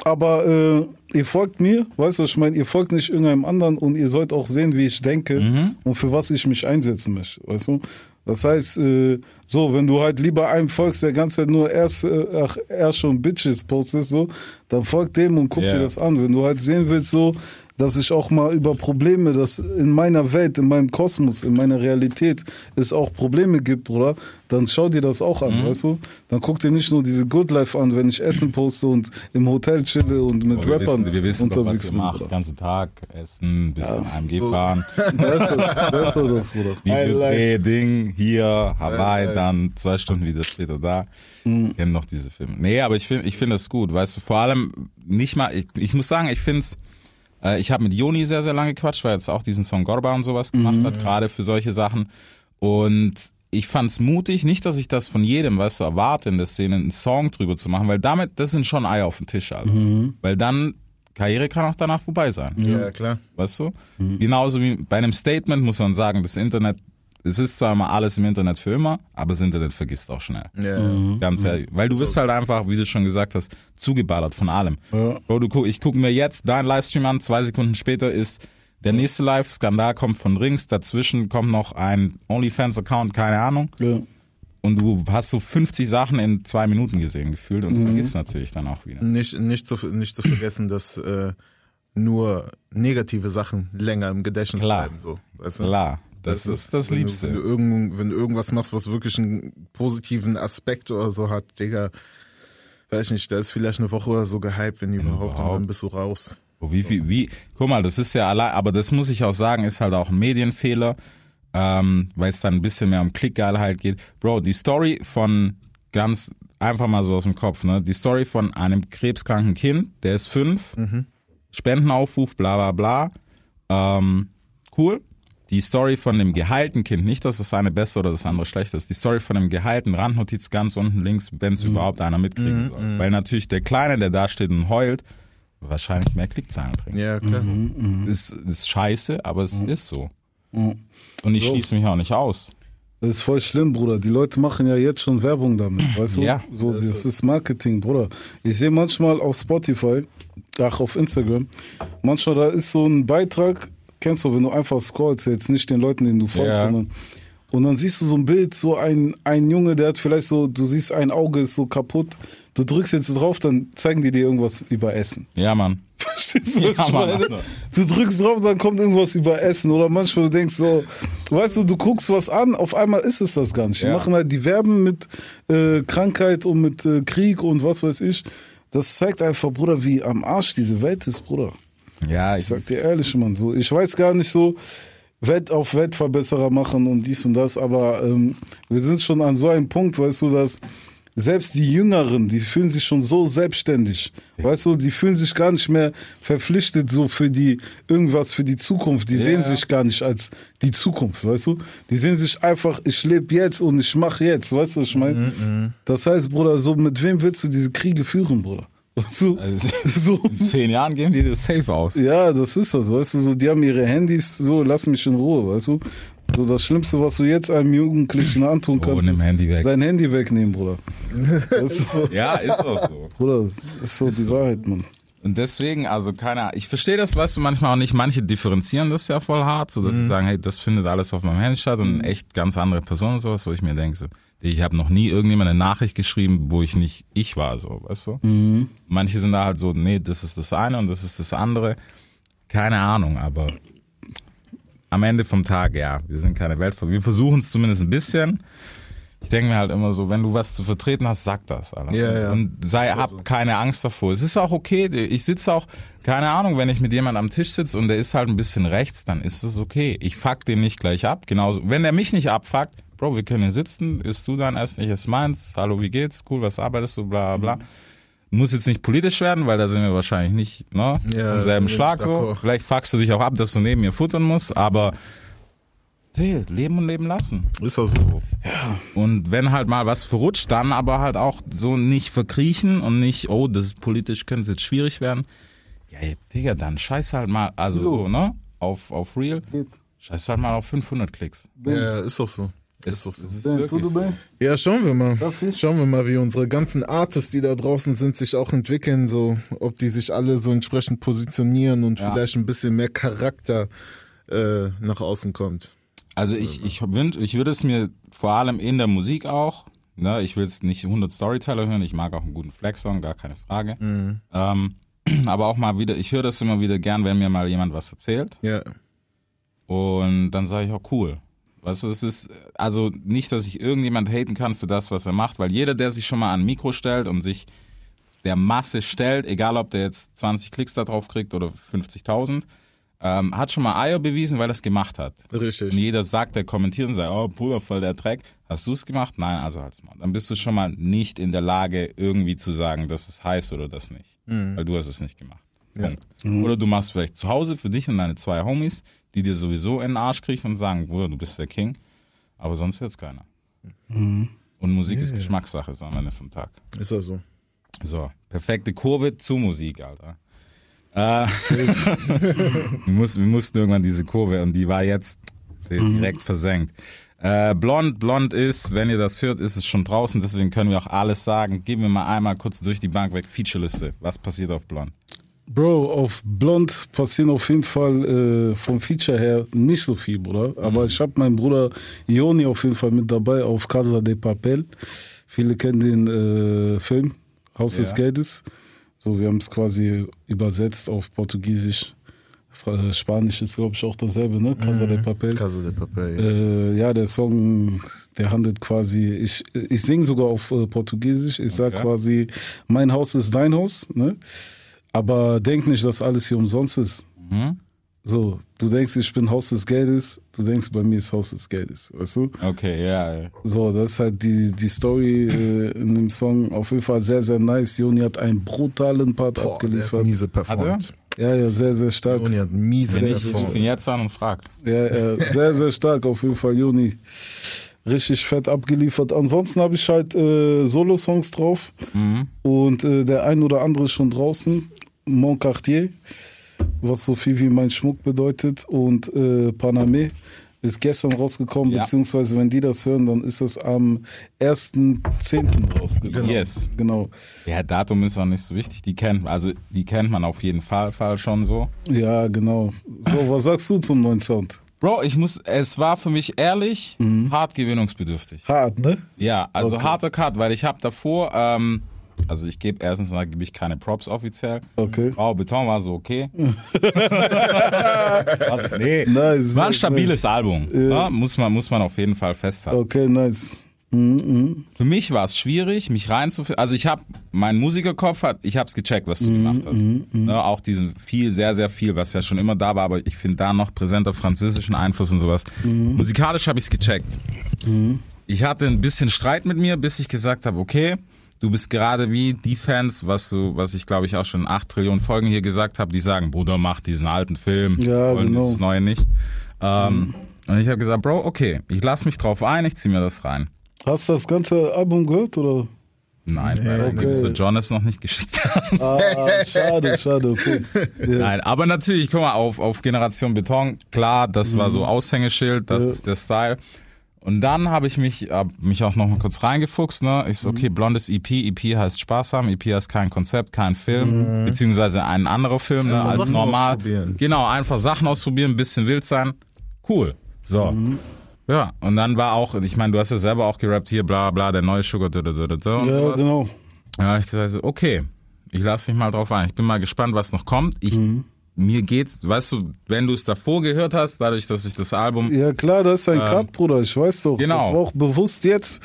Aber äh, ihr folgt mir, weißt du, was ich meine, ihr folgt nicht irgendeinem anderen und ihr sollt auch sehen, wie ich denke Mhm. und für was ich mich einsetzen möchte, weißt du? Das heißt, äh, so, wenn du halt lieber einem folgst, der ganze Zeit nur erst, äh, ach, erst schon Bitches postest, so, dann folg dem und guck Ja. dir das an. Wenn du halt sehen willst, so, dass ich auch mal über Probleme, dass in meiner Welt, in meinem Kosmos, in meiner Realität es auch Probleme gibt, Bruder, dann schau dir das auch an, weißt du? Dann guck dir nicht nur diese Good Life an, wenn ich Essen poste und im Hotel chille und mit wir Rappern wissen, wir wissen doch, was unterwegs bin. macht. Den ganzen Tag essen, bisschen AMG fahren. [LAUGHS] Das ist das, Bruder. [LAUGHS] I like- Videodreh-Ding hier, Hawaii, I like. dann zwei Stunden wieder später da. Mhm. Kennen noch diese Filme. Nee, aber ich finde ich finde das gut, weißt du, vor allem nicht mal, ich, ich muss sagen, ich finde es, äh, ich habe mit Joni sehr, sehr lange gequatscht, weil er jetzt auch diesen Song Gorba und sowas gemacht Mhm. hat, gerade für solche Sachen. Und ich fand's mutig, nicht, dass ich das von jedem, weißt du, erwarte in der Szene, einen Song drüber zu machen, weil damit, das sind schon Eier auf den Tisch, Alter. Mhm. Weil dann, Karriere kann auch danach vorbei sein. Ja, klar. Weißt du? Genauso wie bei einem Statement muss man sagen, das Internet, es ist zwar immer alles im Internet für immer, aber das Internet vergisst auch schnell. Ja. Ganz ehrlich. Weil du bist halt einfach, wie du schon gesagt hast, zugeballert von allem. Ja. Bro, du guck, ich gucke mir jetzt deinen Livestream an, zwei Sekunden später ist der nächste Live-Skandal kommt von Rings, dazwischen kommt noch ein OnlyFans-Account, keine Ahnung. Ja. Und du hast so 50 Sachen in zwei Minuten gesehen gefühlt und vergisst natürlich dann auch wieder. Nicht, nicht, zu, nicht zu vergessen, dass äh, nur negative Sachen länger im Gedächtnis Klar. bleiben. So, weißt du? Klar, das, ist das wenn Liebste. Du, wenn, du irgend, wenn du irgendwas machst, was wirklich einen positiven Aspekt oder so hat, Digga, weiß nicht, da ist vielleicht eine Woche oder so gehypt, wenn überhaupt, und überhaupt. dann bist du raus. Oh, Wie, wie, wie, guck mal, das ist ja allein, aber das muss ich auch sagen, ist halt auch ein Medienfehler, ähm, weil es dann ein bisschen mehr um Klickgeilheit geht. Bro, die Story von ganz einfach mal so aus dem Kopf, ne? Die Story von einem krebskranken Kind, der ist fünf, Spendenaufruf, bla bla bla. Ähm, cool. Die Story von dem geheilten Kind, nicht, dass das eine besser oder das andere schlechter ist. Die Story von dem geheilten Randnotiz ganz unten links, wenn es überhaupt einer mitkriegen soll. Weil natürlich der Kleine, der da steht und heult, wahrscheinlich mehr Klickzahlen bringt. Ja, klar. Ist, ist scheiße, aber es ist so. Und ich schließe mich auch nicht aus. Das ist voll schlimm, Bruder. Die Leute machen ja jetzt schon Werbung damit, weißt du? Ja. So, das ist Marketing, Bruder. Ich sehe manchmal auf Spotify, ach, auf Instagram, manchmal da ist so ein Beitrag, kennst du, wenn du einfach scrollst, jetzt nicht den Leuten, denen du folgst, Ja. sondern und dann siehst du so ein Bild, so ein, ein Junge, der hat vielleicht so, du siehst ein Auge ist so kaputt, du drückst jetzt drauf, dann zeigen die dir irgendwas über Essen. Ja, Mann. [LAUGHS] Verstehst du, was Ja, ich Mann, meine? Alter. Du drückst drauf, dann kommt irgendwas über Essen. Oder manchmal du denkst so, weißt du, du guckst was an, auf einmal ist es das gar nicht. Die Ja. machen halt, die werben mit äh, Krankheit und mit äh, Krieg und was weiß ich. Das zeigt einfach, Bruder, wie am Arsch diese Welt ist, Bruder. Ja, Ich ich, sag dir ehrlich, Mann, so. Ich weiß gar nicht so, Wett auf Wettverbesserer machen und dies und das, aber ähm, wir sind schon an so einem Punkt, weißt du, dass selbst die Jüngeren, die fühlen sich schon so selbstständig. Weißt du, die fühlen sich gar nicht mehr verpflichtet so für die irgendwas für die Zukunft. Die sehen sich gar nicht als die Zukunft, weißt du? Die sehen sich einfach, ich lebe jetzt und ich mache jetzt, weißt du, was ich meine? Das heißt, Bruder, so mit wem willst du diese Kriege führen, Bruder? Du? Also, so, in zehn Jahren gehen die das safe aus. ja, das ist das, weißt du, so, die haben ihre Handys, so, lass mich in Ruhe, weißt du. So, das Schlimmste, was du jetzt einem Jugendlichen antun kannst, ist Handy sein Handy wegnehmen, Bruder. Ist so, Ja, ist auch so. Bruder, das ist so die Wahrheit, Mann. Und deswegen, also keine Ahnung, ich verstehe das, weißt du, manchmal auch nicht. Manche differenzieren das ja voll hart, so dass sie sagen, hey, das findet alles auf meinem Handy statt und echt ganz andere Personen und sowas, wo ich mir denke, so, ich habe noch nie irgendjemand eine Nachricht geschrieben, wo ich nicht ich war, so, weißt du? Manche sind da halt so, nee, das ist das eine und das ist das andere. Keine Ahnung, aber am Ende vom Tag, ja, wir sind keine Weltver. Wir versuchen es zumindest ein bisschen. Ich denke mir halt immer so, wenn du was zu vertreten hast, sag das. Alter. Ja, ja. Und sei, hab keine Angst davor. Es ist auch okay. Ich sitze auch, keine Ahnung, wenn ich mit jemandem am Tisch sitze und der ist halt ein bisschen rechts, dann ist es okay. Ich fuck den nicht gleich ab. Genauso, wenn der mich nicht abfuckt, Bro, wir können hier sitzen, isst du dein Essen, ich esse meins, hallo, wie geht's, cool, was arbeitest du, bla, bla, bla. Muss jetzt nicht politisch werden, weil da sind wir wahrscheinlich nicht, ne, Ja, im selben Schlag so. Vielleicht fuckst du dich auch ab, dass du neben mir futtern musst, aber, hey, leben und leben lassen. Ist auch so. Und wenn halt mal was verrutscht, dann aber halt auch so nicht verkriechen und nicht, oh, das ist politisch, könnte es jetzt schwierig werden. Ja, ey, Digga, dann scheiß halt mal, also so, ne, auf, auf Real, scheiß halt mal auf 500 Klicks. Ja, ist auch so. Es, Ist es ist wirklich so. Ja, schauen wir mal. Schauen wir mal, wie unsere ganzen Artists, die da draußen sind, sich auch entwickeln, so, ob die sich alle so entsprechend positionieren und Ja. vielleicht ein bisschen mehr Charakter äh, nach außen kommt. Also ich, ich, wünsch, ich würde es mir vor allem in der Musik auch, ne, ich will jetzt nicht 100 Storyteller hören, ich mag auch einen guten Flex-Song, gar keine Frage. Ähm, [CLEARS THROAT] aber auch mal wieder, ich höre das immer wieder gern, wenn mir mal jemand was erzählt. Ja. Und dann sage ich auch cool. Weißt du, es ist, also nicht, dass ich irgendjemand haten kann für das, was er macht, weil jeder, der sich schon mal an ein Mikro stellt und sich der Masse stellt, egal ob der jetzt 20 Klicks da drauf kriegt oder 50.000, ähm, hat schon mal Eier bewiesen, weil er es gemacht hat. Richtig. Und jeder sagt, der kommentiert und sagt, oh, Bruder, voll der Dreck. Hast du es gemacht? Nein, also halt's mal. Dann bist du schon mal nicht in der Lage, irgendwie zu sagen, das ist heiß oder das nicht. Weil du hast es nicht gemacht. Punkt. Oder du machst vielleicht zu Hause für dich und deine zwei Homies, die dir sowieso in den Arsch kriechen und sagen, Bruder, du bist der King. Aber sonst hört's keiner. Und Musik ist Geschmackssache, ist am Ende vom Tag. Ist das so? So, perfekte Kurve zu Musik, Alter. Äh, [LAUGHS] wir, mussten, wir mussten irgendwann diese Kurve und die war jetzt direkt versenkt. Äh, Blond, Blond ist, wenn ihr das hört, ist es schon draußen, deswegen können wir auch alles sagen. Geben wir mal einmal kurz durch die Bank weg. Featureliste. Was passiert auf Blond? Bro, auf Blond passieren auf jeden Fall äh, vom Feature her nicht so viel, Bruder. Aber ich habe meinen Bruder Joni auf jeden Fall mit dabei auf Casa de Papel. Viele kennen den äh, Film Haus des Ja. Geldes. So, wir haben es quasi übersetzt auf Portugiesisch. Fra- Spanisch ist, glaube ich, auch dasselbe, ne? Casa de Papel. Casa de Papel. Ja. Äh, ja, der Song, der handelt quasi, ich, ich singe sogar auf äh, Portugiesisch. Ich Okay. quasi, mein Haus ist dein Haus, ne? Aber denk nicht, dass alles hier umsonst ist. Mhm. So, du denkst, ich bin Haus des Geldes, du denkst, bei mir ist Haus des Geldes, weißt du? Okay, ja. ja. So, das ist halt die, die Story äh, in dem Song. Auf jeden Fall sehr, sehr nice. Joni hat einen brutalen Part Boah, der hat abgeliefert. miese performt. Ja, ja, sehr, sehr stark. Joni hat miese Wenn ich, ich ihn jetzt an und frag. Ja, ja, sehr, sehr stark auf jeden Fall, Juni. Richtig fett abgeliefert. Ansonsten habe ich halt äh, Solo-Songs drauf und äh, der ein oder andere ist schon draußen. Mon Cartier, was so viel wie mein Schmuck bedeutet und äh, Paname ist gestern rausgekommen, Ja. beziehungsweise wenn die das hören, dann ist das am 1.10. rausgekommen. Yes. Genau. Ja, Datum ist auch nicht so wichtig. Die kennt, also die kennt man auf jeden Fall, Fall schon so. Ja, genau. So, was sagst du zum neuen Sound? Bro, ich muss, es war für mich ehrlich hart gewinnungsbedürftig. Hart, ne? Ja, also Okay. harter Cut, weil ich habe davor, ähm, also ich gebe erstens mal gebe ich keine Props offiziell. Okay. Grau Beton war so okay. [LAUGHS] Was? Nee. Nice. War ein nice, stabiles Album. Ja, muss, man, muss man auf jeden Fall festhalten. Okay, nice. Mhm, mhm. Für mich war es schwierig, mich reinzufinden. Also ich habe, mein Musikerkopf hat, ich habe es gecheckt, was du Mhm, gemacht hast. Ne, auch diesen viel, sehr, sehr viel, was ja schon immer da war, aber ich finde da noch präsenter französischen Einfluss und sowas. Mhm. Musikalisch habe ich es gecheckt. Ich hatte ein bisschen Streit mit mir, bis ich gesagt habe, okay, du bist gerade wie die Fans, was du, was ich glaube ich auch schon in acht Trillionen Folgen hier gesagt habe, die sagen, Bruder, mach diesen alten Film, Ja, wollen genau. dieses neue nicht. Ähm, Und ich habe gesagt, Bro, okay, ich lass mich drauf ein, ich zieh mir das rein. Hast du das ganze Album gehört oder? Nein, weil okay. okay. John es noch nicht geschickt. Ah, schade, schade, okay. Ja. Nein, aber natürlich, guck mal, auf, auf Generation Beton, klar, das war so Aushängeschild, das Ja. ist der Style. Und dann habe ich mich, hab mich auch noch mal kurz reingefuchst, ne? Ich so, okay, blondes EP, EP heißt Spaß haben, EP heißt kein Konzept, kein Film, beziehungsweise ein anderer Film, ne, als Sachen normal. Genau, einfach Sachen ausprobieren, ein bisschen wild sein. Cool. So. Ja, und dann war auch, ich meine, du hast ja selber auch gerappt, hier bla bla, der neue Sugar, da, da, da, da, ja, sowas. genau. Ja, ich gesagt, so, okay, ich lasse mich mal drauf ein. Ich bin mal gespannt, was noch kommt. Ich, Mhm. Mir geht's, weißt du, wenn du es davor gehört hast, dadurch, dass ich das Album, Ja, klar, das ist ein Cut, Bruder, ich weiß doch. genau. Das war auch bewusst jetzt,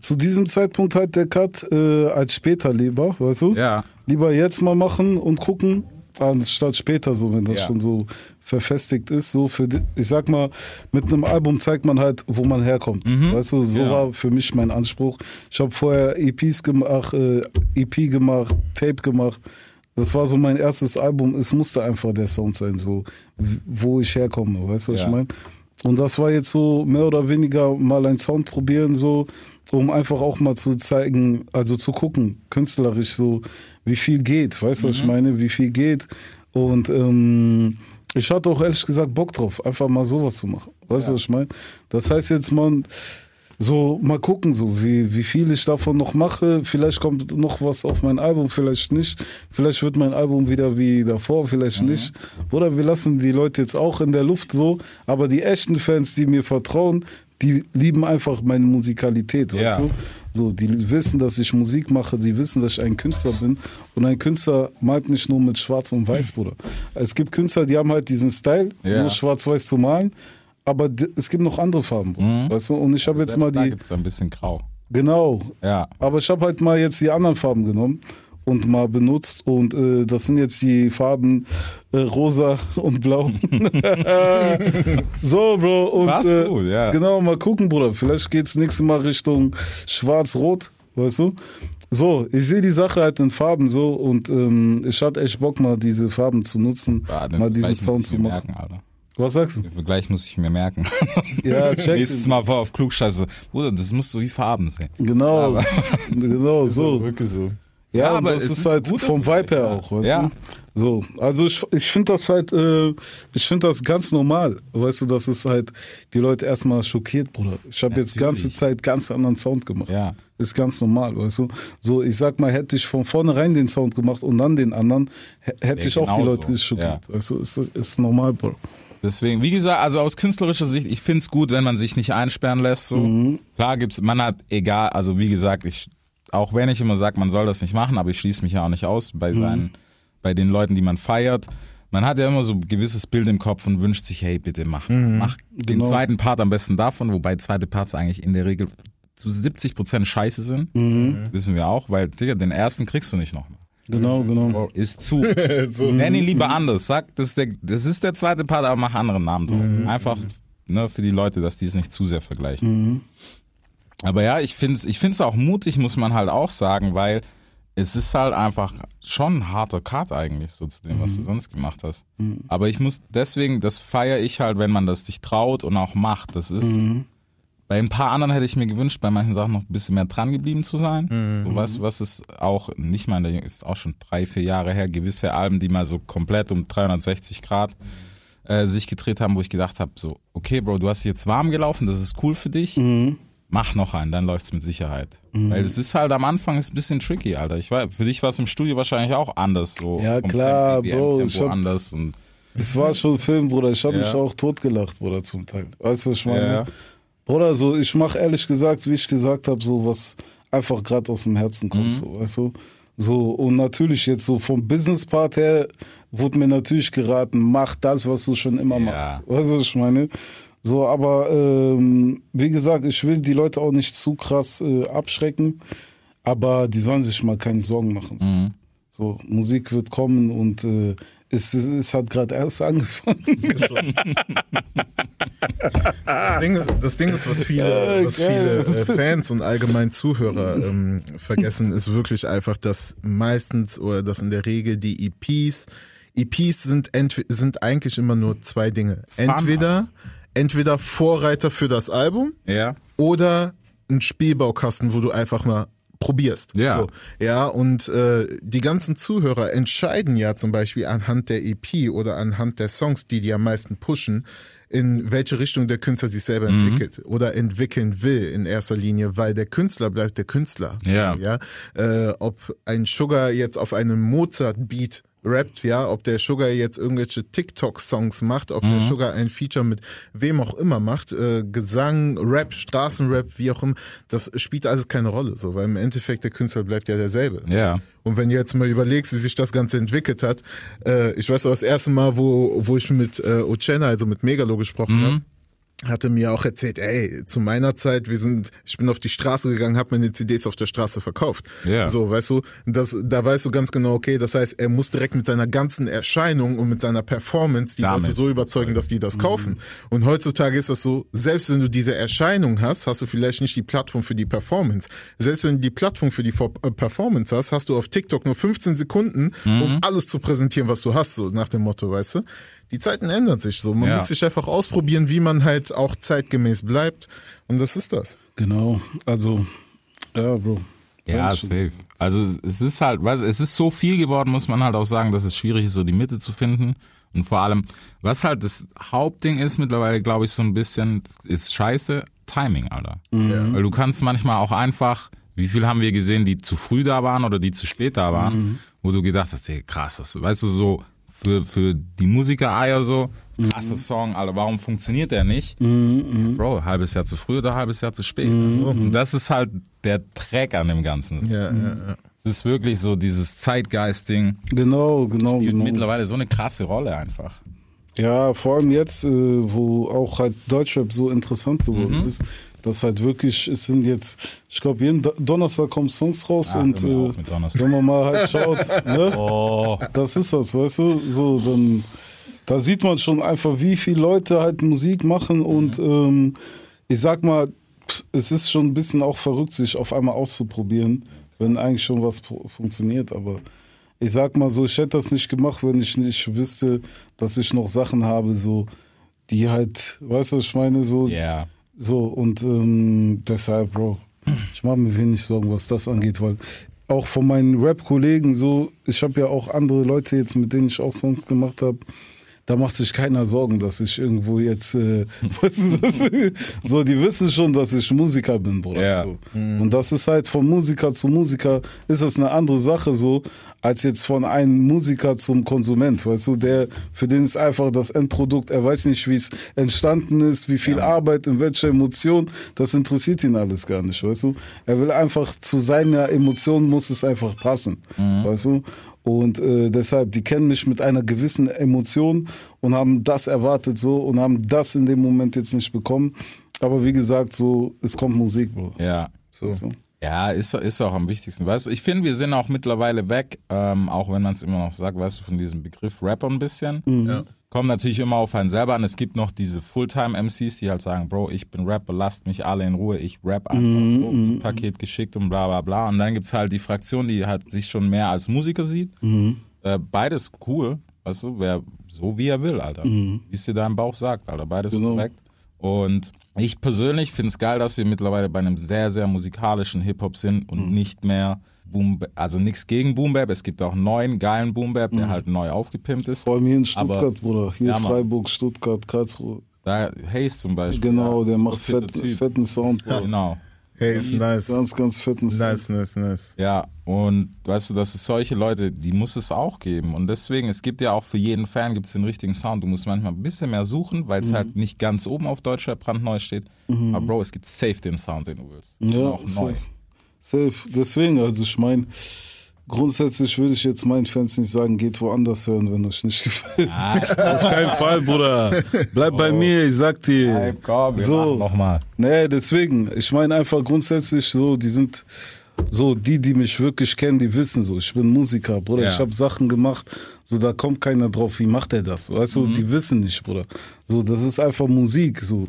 zu diesem Zeitpunkt halt der Cut, äh, als später lieber, weißt du? ja, Lieber jetzt mal machen und gucken, anstatt später so, wenn das Ja. schon so verfestigt ist. So für, die, ich sag mal, mit einem Album zeigt man halt, wo man herkommt. Weißt du, so Ja. war für mich mein Anspruch. Ich habe vorher EPs gemacht, äh, EP gemacht, Tape gemacht. Das war so mein erstes Album. Es musste einfach der Sound sein, so wo ich herkomme. Weißt du, was Ja. ich meine? Und das war jetzt so mehr oder weniger mal ein Sound probieren, so, um einfach auch mal zu zeigen, also zu gucken, künstlerisch so, wie viel geht. Weißt du, was ich meine? Wie viel geht. Und ähm, ich hatte auch ehrlich gesagt Bock drauf, einfach mal sowas zu machen. Weißt du, was ich meine? Das heißt jetzt, man, so mal gucken, so wie, wie viel ich davon noch mache. Vielleicht kommt noch was auf mein Album, vielleicht nicht. Vielleicht wird mein Album wieder wie davor, vielleicht nicht. Oder wir lassen die Leute jetzt auch in der Luft so. Aber die echten Fans, die mir vertrauen, die lieben einfach meine Musikalität, Ja. weißt du? So, die wissen, dass ich Musik mache, die wissen, dass ich ein Künstler bin. Und ein Künstler malt nicht nur mit Schwarz und Weiß, Bruder. Es gibt Künstler, die haben halt diesen Style, Ja. nur Schwarz-Weiß zu malen. Aber es gibt noch andere Farben, Bruder. Weißt du? Und ich habe jetzt mal da die. gibt's ein bisschen grau. Genau. Ja. Aber ich habe halt mal jetzt die anderen Farben genommen und mal benutzt. Und äh, das sind jetzt die Farben äh, rosa und blau. [LAUGHS] so, Bro. Und, War's äh, gut, ja. Genau, mal gucken, Bruder. Vielleicht geht's nächstes Mal Richtung schwarz-rot, weißt du? So, ich sehe die Sache halt in Farben so und ähm, ich hatte echt Bock, mal diese Farben zu nutzen, Ja, mal diesen Sound zu mir machen. merken, Alter. Was sagst du? Den Vergleich muss ich mir merken. [LAUGHS] Ja, check. Nächstes Mal vor auf Klugscheiße. Bruder, das musst du wie Farben sehen. Genau, [LAUGHS] genau so. Wirklich so. Ja, aber das es ist, ist halt vom Vibe her auch, weißt Ja. du? So, also ich, ich finde das halt, äh, ich finde das ganz normal, weißt du, dass es halt die Leute erstmal schockiert, Bruder. Ich habe jetzt ganze. Zeit ganz anderen Sound gemacht. Ja. Ist ganz normal, weißt du? So, ich sag mal, hätte ich von vornherein den Sound gemacht und dann den anderen, hätte Ja, ich auch die. Leute schockiert, Ja. weißt du? Ist, ist normal, Bro. Deswegen, wie gesagt, also aus künstlerischer Sicht, ich find's gut, wenn man sich nicht einsperren lässt. So. Mhm. Klar gibt's, man hat egal, also wie gesagt, ich, auch wenn ich immer sage, man soll das nicht machen, aber ich schließe mich ja auch nicht aus bei Mhm. seinen, bei den Leuten, die man feiert. Man hat ja immer so ein gewisses Bild im Kopf und wünscht sich, hey, bitte mach, mach den Genau. zweiten Part am besten davon, wobei zweite Parts eigentlich in der Regel zu 70 Prozent scheiße sind. Mhm. Wissen wir auch, weil, Digga, den ersten kriegst du nicht nochmal. Genau, genau. Ist zu. [LAUGHS] Nenn ihn lieber anders. Sag, das ist, der, das ist der zweite Part, aber mach anderen Namen drauf. Einfach ne, für die Leute, dass die es nicht zu sehr vergleichen. Aber ja, ich finde es ich find's auch mutig, muss man halt auch sagen, weil es ist halt einfach schon ein harter Cut eigentlich, so zu dem, was du sonst gemacht hast. Aber ich muss deswegen, das feiere ich halt, wenn man das sich traut und auch macht. Das ist. Bei ein paar anderen hätte ich mir gewünscht, bei manchen Sachen noch ein bisschen mehr dran geblieben zu sein. So, weißt du, was ist auch, nicht mal, der ist auch schon drei, vier Jahre her, gewisse Alben, die mal so komplett um 360 Grad äh, sich gedreht haben, wo ich gedacht habe, so, okay, Bro, du hast jetzt warm gelaufen, das ist cool für dich. Mach noch einen, dann läuft's mit Sicherheit. Weil es ist halt am Anfang ist ein bisschen tricky, Alter. Ich weiß, für dich war es im Studio wahrscheinlich auch anders. So Ja, klar, Tempo, Bro, Tempo ich hab- anders und Es war schon ein Film, Bruder. Ich habe Ja. mich auch totgelacht, Bruder, zum Teil. Weißt du, was ich meine? Ja. Bruder, so, ich mache ehrlich gesagt, wie ich gesagt habe, so was einfach gerade aus dem Herzen kommt, Mhm. so, weißt du? So, und natürlich jetzt so vom Business-Part her wurde mir natürlich geraten, mach das, was du schon immer Ja. machst. Weißt du, was ich meine? So, aber ähm, wie gesagt, ich will die Leute auch nicht zu krass äh, abschrecken, aber die sollen sich mal keine Sorgen machen. So, Mhm. so Musik wird kommen und äh, es, es, es hat gerade erst angefangen. [LAUGHS] So. Das Ding ist, das Ding ist was viele, was viele äh, [LAUGHS] Fans und allgemein Zuhörer ähm, vergessen, ist wirklich einfach, dass meistens oder dass in der Regel die EPs, EPs sind, sind eigentlich immer nur zwei Dinge. Entweder, entweder Vorreiter für das Album ja. oder ein Spielbaukasten, wo du einfach mal probierst. Ja. So, ja, und äh, die ganzen Zuhörer entscheiden ja zum Beispiel anhand der EP oder anhand der Songs, die die am meisten pushen, in welche Richtung der Künstler sich selber Mhm. entwickelt oder entwickeln will in erster Linie, weil der Künstler bleibt der Künstler. Ja. So, ja? Äh, ob ein Sugar jetzt auf einem Mozart-Beat rappt, ja, ob der Sugar jetzt irgendwelche TikTok-Songs macht, ob der Sugar ein Feature mit wem auch immer macht, äh, Gesang, Rap, Straßenrap, wie auch immer, das spielt alles keine Rolle, so, weil im Endeffekt der Künstler bleibt ja derselbe. Ja. Und wenn du jetzt mal überlegst, wie sich das Ganze entwickelt hat, äh, ich weiß noch, das erste Mal, wo, wo ich mit äh, Uchenna, also mit Megalo gesprochen habe, hatte mir auch erzählt, ey, zu meiner Zeit, wir sind, ich bin auf die Straße gegangen, habe meine CDs auf der Straße verkauft. Ja. So, weißt du, das, da weißt du ganz genau, okay, das heißt, er muss direkt mit seiner ganzen Erscheinung und mit seiner Performance die Damit Leute so überzeugen, dass die das kaufen. Und heutzutage ist das so, selbst wenn du diese Erscheinung hast, hast du vielleicht nicht die Plattform für die Performance. Selbst wenn du die Plattform für die äh, Performance hast, hast du auf TikTok nur 15 Sekunden, um alles zu präsentieren, was du hast, so nach dem Motto, weißt du? Die Zeiten ändern sich so. Man Ja. muss sich einfach ausprobieren, wie man halt auch zeitgemäß bleibt. Und das ist das. Genau, also, ja, Bro. Ja, safe. Also es ist halt, weißt, es ist so viel geworden, muss man halt auch sagen, dass es schwierig ist, so die Mitte zu finden. Und vor allem, was halt das Hauptding ist mittlerweile, glaube ich, so ein bisschen, ist scheiße, Timing, Alter. Weil du kannst manchmal auch einfach, wie viel haben wir gesehen, die zu früh da waren oder die zu spät da waren, wo du gedacht hast, ey, krass, das, weißt du, so für, für die Musiker-Eier so, krasser Song, Alter, warum funktioniert der nicht? Bro, halbes Jahr zu früh oder halbes Jahr zu spät. Also, und das ist halt der Dreck an dem Ganzen. Ja, ja, ja. Es ist wirklich so dieses Zeitgeist-Ding. Genau, genau, Spielt genau. mittlerweile so eine krasse Rolle einfach. Ja, vor allem jetzt, äh, wo auch halt Deutschrap so interessant geworden Mhm. ist, halt wirklich, es sind jetzt, ich glaube, jeden Do- Donnerstag kommen Songs raus Ah, und äh, wenn man mal halt schaut, ne? [LAUGHS] Oh, Das ist das, weißt du? So, dann da sieht man schon einfach, wie viele Leute halt Musik machen und ähm, ich sag mal, es ist schon ein bisschen auch verrückt, sich auf einmal auszuprobieren, wenn eigentlich schon was funktioniert. Aber ich sag mal so, ich hätte das nicht gemacht, wenn ich nicht wüsste, dass ich noch Sachen habe, so die halt, weißt du, was ich meine, so yeah. So, und ähm, deshalb, Bro, ich mache mir wenig Sorgen, was das angeht, weil auch von meinen Rap-Kollegen so, ich habe ja auch andere Leute jetzt, mit denen ich auch Songs gemacht habe, da macht sich keiner Sorgen, dass ich irgendwo jetzt, äh, [LAUGHS] so, die wissen schon, dass ich Musiker bin, Bruder. Ja. So. Und das ist halt von Musiker zu Musiker, ist das eine andere Sache so, als jetzt von einem Musiker zum Konsument, weißt du, der, für den ist einfach das Endprodukt, er weiß nicht, wie es entstanden ist, wie viel Arbeit, in welcher Emotion, das interessiert ihn alles gar nicht, weißt du. Er will einfach, zu seiner Emotion muss es einfach passen, weißt du. Und äh, deshalb, die kennen mich mit einer gewissen Emotion und haben das erwartet so und haben das in dem Moment jetzt nicht bekommen. Aber wie gesagt, so, es kommt Musik, Bro. Ja. So. Du? Ja, ist, ist auch am wichtigsten. Weißt du, ich finde, wir sind auch mittlerweile weg, ähm, auch wenn man es immer noch sagt, weißt du, von diesem Begriff Rapper ein bisschen. Ja. Kommt natürlich immer auf einen selber an. Es gibt noch diese Fulltime-MCs, die halt sagen, Bro, ich bin Rapper, lasst mich alle in Ruhe, ich rap einfach so, ein Paket geschickt und bla bla bla. Und dann gibt's halt die Fraktion, die halt sich schon mehr als Musiker sieht. Äh, beides cool, weißt du, wer so wie er will, Alter. Wie es dir dein Bauch sagt, Alter. Beides Genau. korrekt. Und ich persönlich finde es geil, dass wir mittlerweile bei einem sehr, sehr musikalischen Hip-Hop sind und nicht mehr Boom, also nichts gegen Boom Bap. Es gibt auch einen neuen, geilen Boom Bap, der halt neu aufgepimpt ist. Vor allem hier in Stuttgart, Aber- Bruder. Hier Ja. Freiburg, Stuttgart, Karlsruhe. Da Hayes zum Beispiel. Genau, ja, der macht fett, fetten Sound, Bro. Genau. Hey, ist nice. Ganz, ganz fetten Sound. Nice, nice, nice. Ja, und weißt du, das ist solche Leute, die muss es auch geben. Und deswegen, es gibt ja auch für jeden Fan gibt's den richtigen Sound. Du musst manchmal ein bisschen mehr suchen, weil es halt nicht ganz oben auf Deutschrap brandneu steht. Aber Bro, es gibt safe den Sound, den du willst. Und Ja, auch neu. safe. Safe. Deswegen, also ich meine, grundsätzlich würde ich jetzt meinen Fans nicht sagen, geht woanders hören, wenn euch nicht gefällt. Auf keinen Fall, Bruder. Bleib bei mir, ich sag dir. komm, wir So. nochmal. Nee, deswegen. Ich meine einfach grundsätzlich so, die sind so, die, die mich wirklich kennen, die wissen so, ich bin Musiker, Bruder. Ja. Ich habe Sachen gemacht, so da kommt keiner drauf, wie macht er das? Weißt du, die wissen nicht, Bruder. So, das ist einfach Musik, so.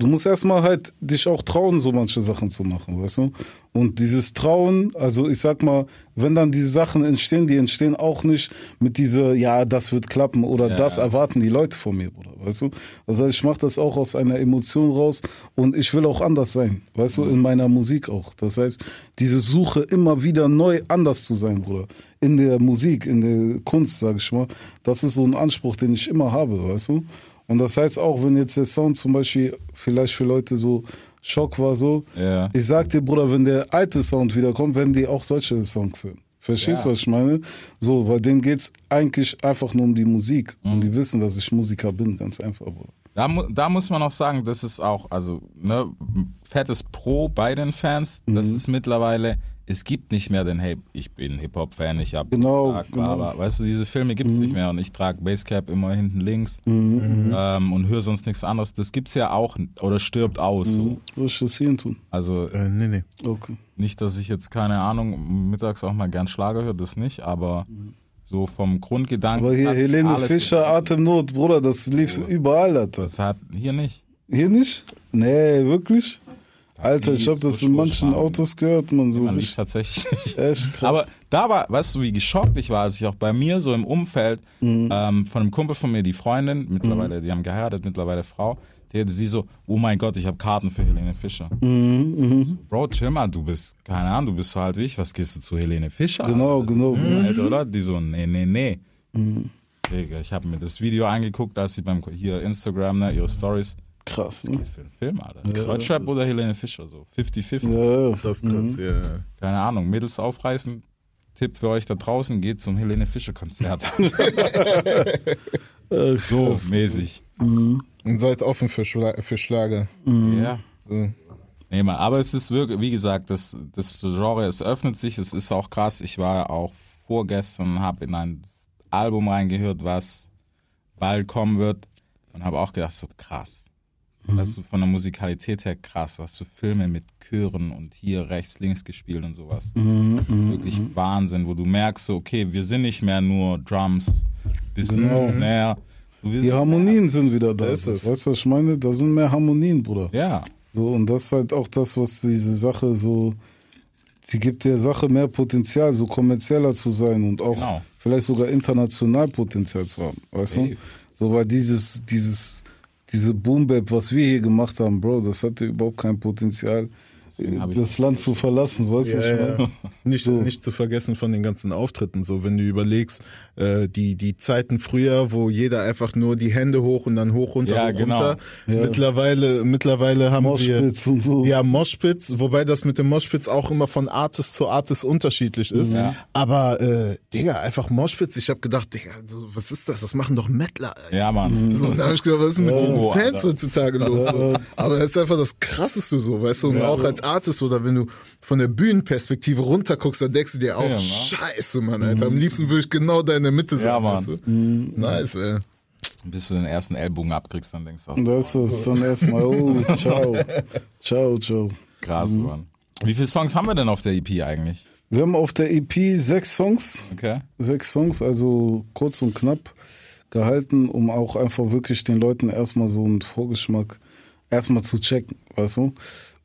Du musst erstmal halt dich auch trauen, so manche Sachen zu machen, weißt du? Und dieses Trauen, also ich sag mal, wenn dann diese Sachen entstehen, die entstehen auch nicht mit dieser, ja, das wird klappen oder Ja. das erwarten die Leute von mir, Bruder, weißt du? Heißt, ich mache das auch aus einer Emotion raus und ich will auch anders sein, weißt du, in meiner Musik auch. Das heißt, diese Suche immer wieder neu anders zu sein, Bruder. In der Musik, in der Kunst, sag ich mal, das ist so ein Anspruch, den ich immer habe, weißt du? Und das heißt auch, wenn jetzt der Sound zum Beispiel vielleicht für Leute so Schock war, so, Ja. ich sag dir, Bruder, wenn der alte Sound wiederkommt, werden die auch solche Songs hören. Verstehst du, Ja. was ich meine? So, weil denen geht's eigentlich einfach nur um die Musik. Mhm. Und die wissen, dass ich Musiker bin, ganz einfach, Bruder. Da, da muss man auch sagen, das ist auch, also, ne, fettes Pro bei den Fans. Das Mhm. ist mittlerweile, es gibt nicht mehr den, hey, ich bin Hip-Hop-Fan, ich hab Genau, gesagt, genau. bla. Weißt du, diese Filme gibt's nicht mehr und ich trage Basecap immer hinten links Mhm. ähm, und höre sonst nichts anderes. Das gibt's ja auch oder stirbt aus. So. Was das hier tun? Also Äh, nee, nee. Okay. nicht, dass ich jetzt, keine Ahnung, mittags auch mal gern Schlager höre, das nicht, aber so vom Grundgedanken. Aber hier Helene Fischer, Atemnot, Bruder, das lief überall, Alter. Das hat hier nicht. Hier nicht? Nee, wirklich? Alter, ich die hab das in manchen. Autos gehört, man so. Man liegt richtig- tatsächlich nicht. Echt krass. Aber da war, weißt du, wie geschockt ich war, als ich auch bei mir so im Umfeld ähm, von einem Kumpel von mir, die Freundin, mittlerweile, die haben geheiratet, mittlerweile Frau, die hatte sie so, oh mein Gott, ich habe Karten für Helene Fischer. So, Bro, chill mal, du bist, keine Ahnung, du bist so alt wie ich, was gehst du zu Helene Fischer? Genau, genau. Ist alt, oder? Die so, nee, nee, nee. Digga, ich habe mir das Video angeguckt, als sie beim, hier Instagram, ne, ihre Stories, krass, ne? für einen Film, Alter. Deutschrap oder Helene Fischer, so 50-50. Ja, ja. Krass, krass, ja. Keine Ahnung, Mädels aufreißen, Tipp für euch da draußen, geht zum Helene Fischer Konzert. [LAUGHS] Äh, so mäßig. Und seid offen für, Schla für Schlager. Ja. So. Nee, man, aber es ist wirklich, wie gesagt, das, das Genre, es öffnet sich, es ist auch krass. Ich war auch vorgestern, habe in ein Album reingehört, was bald kommen wird und habe auch gedacht, so krass. Das ist von der Musikalität her krass, was für Filme mit Chören und hier rechts, links gespielt und sowas. Wirklich Wahnsinn, wo du merkst, so, okay, wir sind nicht mehr nur Drums, bisschen Genau. Snare. Du, wir Die Harmonien sind wieder da. Ist es. Weißt du, was ich meine? Da sind mehr Harmonien, Bruder. Ja, So, und das ist halt auch das, was diese Sache so, sie gibt der Sache mehr Potenzial, so kommerzieller zu sein und auch Genau. vielleicht sogar international Potenzial zu haben, weißt du? Safe. So, weil dieses, dieses, diese Boom Bap, was wir hier gemacht haben, Bro, das hatte überhaupt kein Potenzial, das Land zu verlassen, weißt du? was ich Ja, ja. meine? [LAUGHS] Nicht, nicht zu vergessen von den ganzen Auftritten. So, wenn du überlegst, äh, die, die Zeiten früher, wo jeder einfach nur die Hände hoch und dann hoch, runter, Ja, hoch, genau. runter. Ja. Mittlerweile, mittlerweile haben wir. Moshpits und so. Ja, Moshpits, wobei das mit dem Moshpits auch immer von Artist zu Artist unterschiedlich ist. Ja. Aber, äh, Digga, einfach Moshpits. Ich habe gedacht, Digga, so, was ist das? Das machen doch Mettler. Alter. ja, Mann. [LAUGHS] So, und da hab ich gedacht, was ist denn mit diesen Oh, Fans Alter. heutzutage los? So. [LAUGHS] Aber das ist einfach das Krasseste so, weißt du? Und auch als Artist oder wenn du von der Bühnenperspektive runter guckst, dann denkst du dir auch, Ja, Mann. scheiße, Mann, Alter. Am liebsten würde ich genau da in der Mitte sein, Ja, Mann. weißt du? Nice, ey. Bis du den ersten Ellbogen abkriegst, dann denkst du, Das ist dann erstmal, oh, [LAUGHS] ciao. Ciao, ciao. krass, Mhm. Mann. Wie viele Songs haben wir denn auf der EP eigentlich? Wir haben auf der EP sechs Songs. Okay. sechs Songs, also kurz und knapp gehalten, um auch einfach wirklich den Leuten erstmal so einen Vorgeschmack erstmal zu checken, weißt du?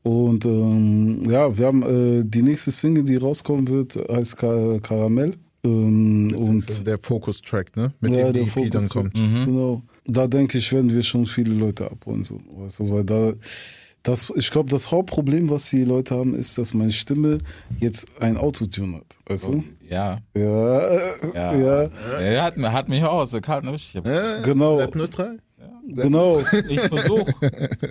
Und ähm, ja, wir haben äh, die nächste Single, die rauskommen wird, heißt Ka Karamell. Ähm, und Und der Fokus-Track, ne? Mit ja, dem der die EP Fokus, dann kommt. Genau. Da denke ich, werden wir schon viele Leute abholen, so, du, weil da das, ich glaube, das Hauptproblem, was die Leute haben, ist, dass meine Stimme jetzt ein Autotune hat, weißt du? Ja. Ja, Ja. ja, Er hat, hat mich auch aus der kalten erwischt. Äh, genau. Bleib neutral. Genau. [LAUGHS] ich versuch.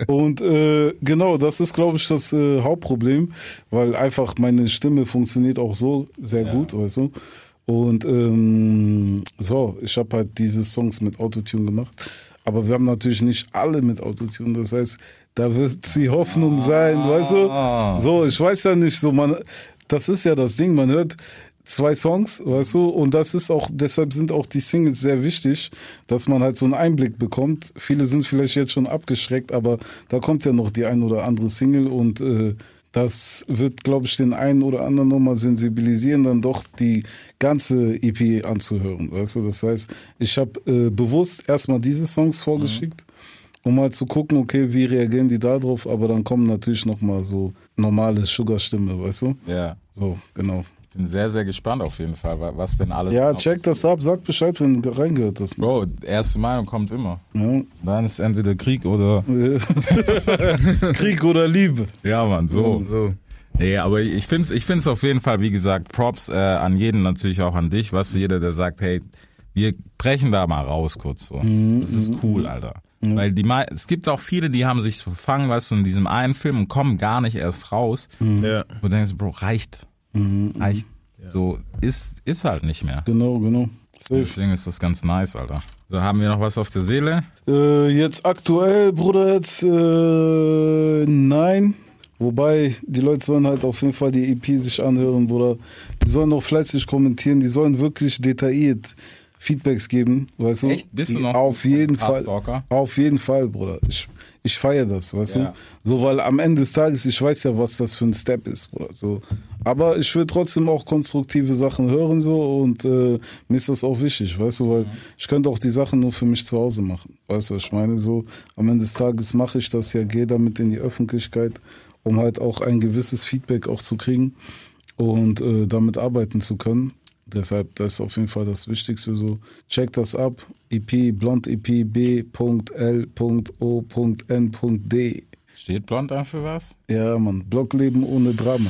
Und äh, genau, das ist, glaube ich, das äh, Hauptproblem, weil einfach meine Stimme funktioniert auch so sehr gut, weißt du. Und ähm, so, ich habe halt diese Songs mit Autotune gemacht. Aber wir haben natürlich nicht alle mit Autotune. Das heißt, da wird die Hoffnung sein, weißt du? So, ich weiß ja nicht, so man, das ist ja das Ding, man hört zwei Songs, weißt du, und das ist auch, deshalb sind auch die Singles sehr wichtig, dass man halt so einen Einblick bekommt. Viele sind vielleicht jetzt schon abgeschreckt, aber da kommt ja noch die ein oder andere Single und äh, das wird, glaube ich, den einen oder anderen nochmal sensibilisieren, dann doch die ganze EP anzuhören. Weißt du? Das heißt, ich habe äh, bewusst erstmal diese Songs vorgeschickt, um mal zu gucken, okay, wie reagieren die da drauf, aber dann kommen natürlich nochmal so normale Sugar-Stimme, weißt du? Ja. So, genau. Ich bin sehr, sehr gespannt auf jeden Fall, wa- was denn alles. Ja, check das ab, sag Bescheid, wenn du reingehört hast. Bro, erste Meinung kommt immer. Ja. Dann ist entweder Krieg oder. [LAUGHS] Krieg oder Liebe. Ja, Mann, so. So. Nee, aber ich find's, ich find's auf jeden Fall, wie gesagt, Props äh, an jeden, natürlich auch an dich, weißt du, jeder, der sagt, hey, wir brechen da mal raus kurz so. Das ist cool, Alter. Weil die es gibt auch viele, die haben sich so verfangen, weißt du, in diesem einen Film und kommen gar nicht erst raus. Ja. Wo du denkst, Bro, reicht. Reicht. So, ist, ist halt nicht mehr. Genau, genau. Safe. Deswegen ist das ganz nice, Alter. So, haben wir noch was auf der Seele? Äh, jetzt aktuell, Bruder, jetzt äh, nein. Wobei, die Leute sollen halt auf jeden Fall die EP sich anhören, Bruder. Die sollen auch fleißig kommentieren, die sollen wirklich detailliert Feedbacks geben, weißt du? Echt? Bist du noch Auf jeden Fall. Auf jeden Fall, Bruder. Ich, ich feiere das, weißt Ja. du? So, weil am Ende des Tages, ich weiß ja, was das für ein Step ist, Bruder. So. Aber ich will trotzdem auch konstruktive Sachen hören, so, und äh, mir ist das auch wichtig, weißt du, weil ich könnte auch die Sachen nur für mich zu Hause machen. Weißt du, ich meine, so, am Ende des Tages mache ich das ja, gehe damit in die Öffentlichkeit, um halt auch ein gewisses Feedback auch zu kriegen und äh, damit arbeiten zu können. Deshalb, das ist auf jeden Fall das Wichtigste so. Check das ab. EP, blond EP, b.l.o.n.d. Steht Blond dann für was? Ja, Mann. Blockleben ohne Drama.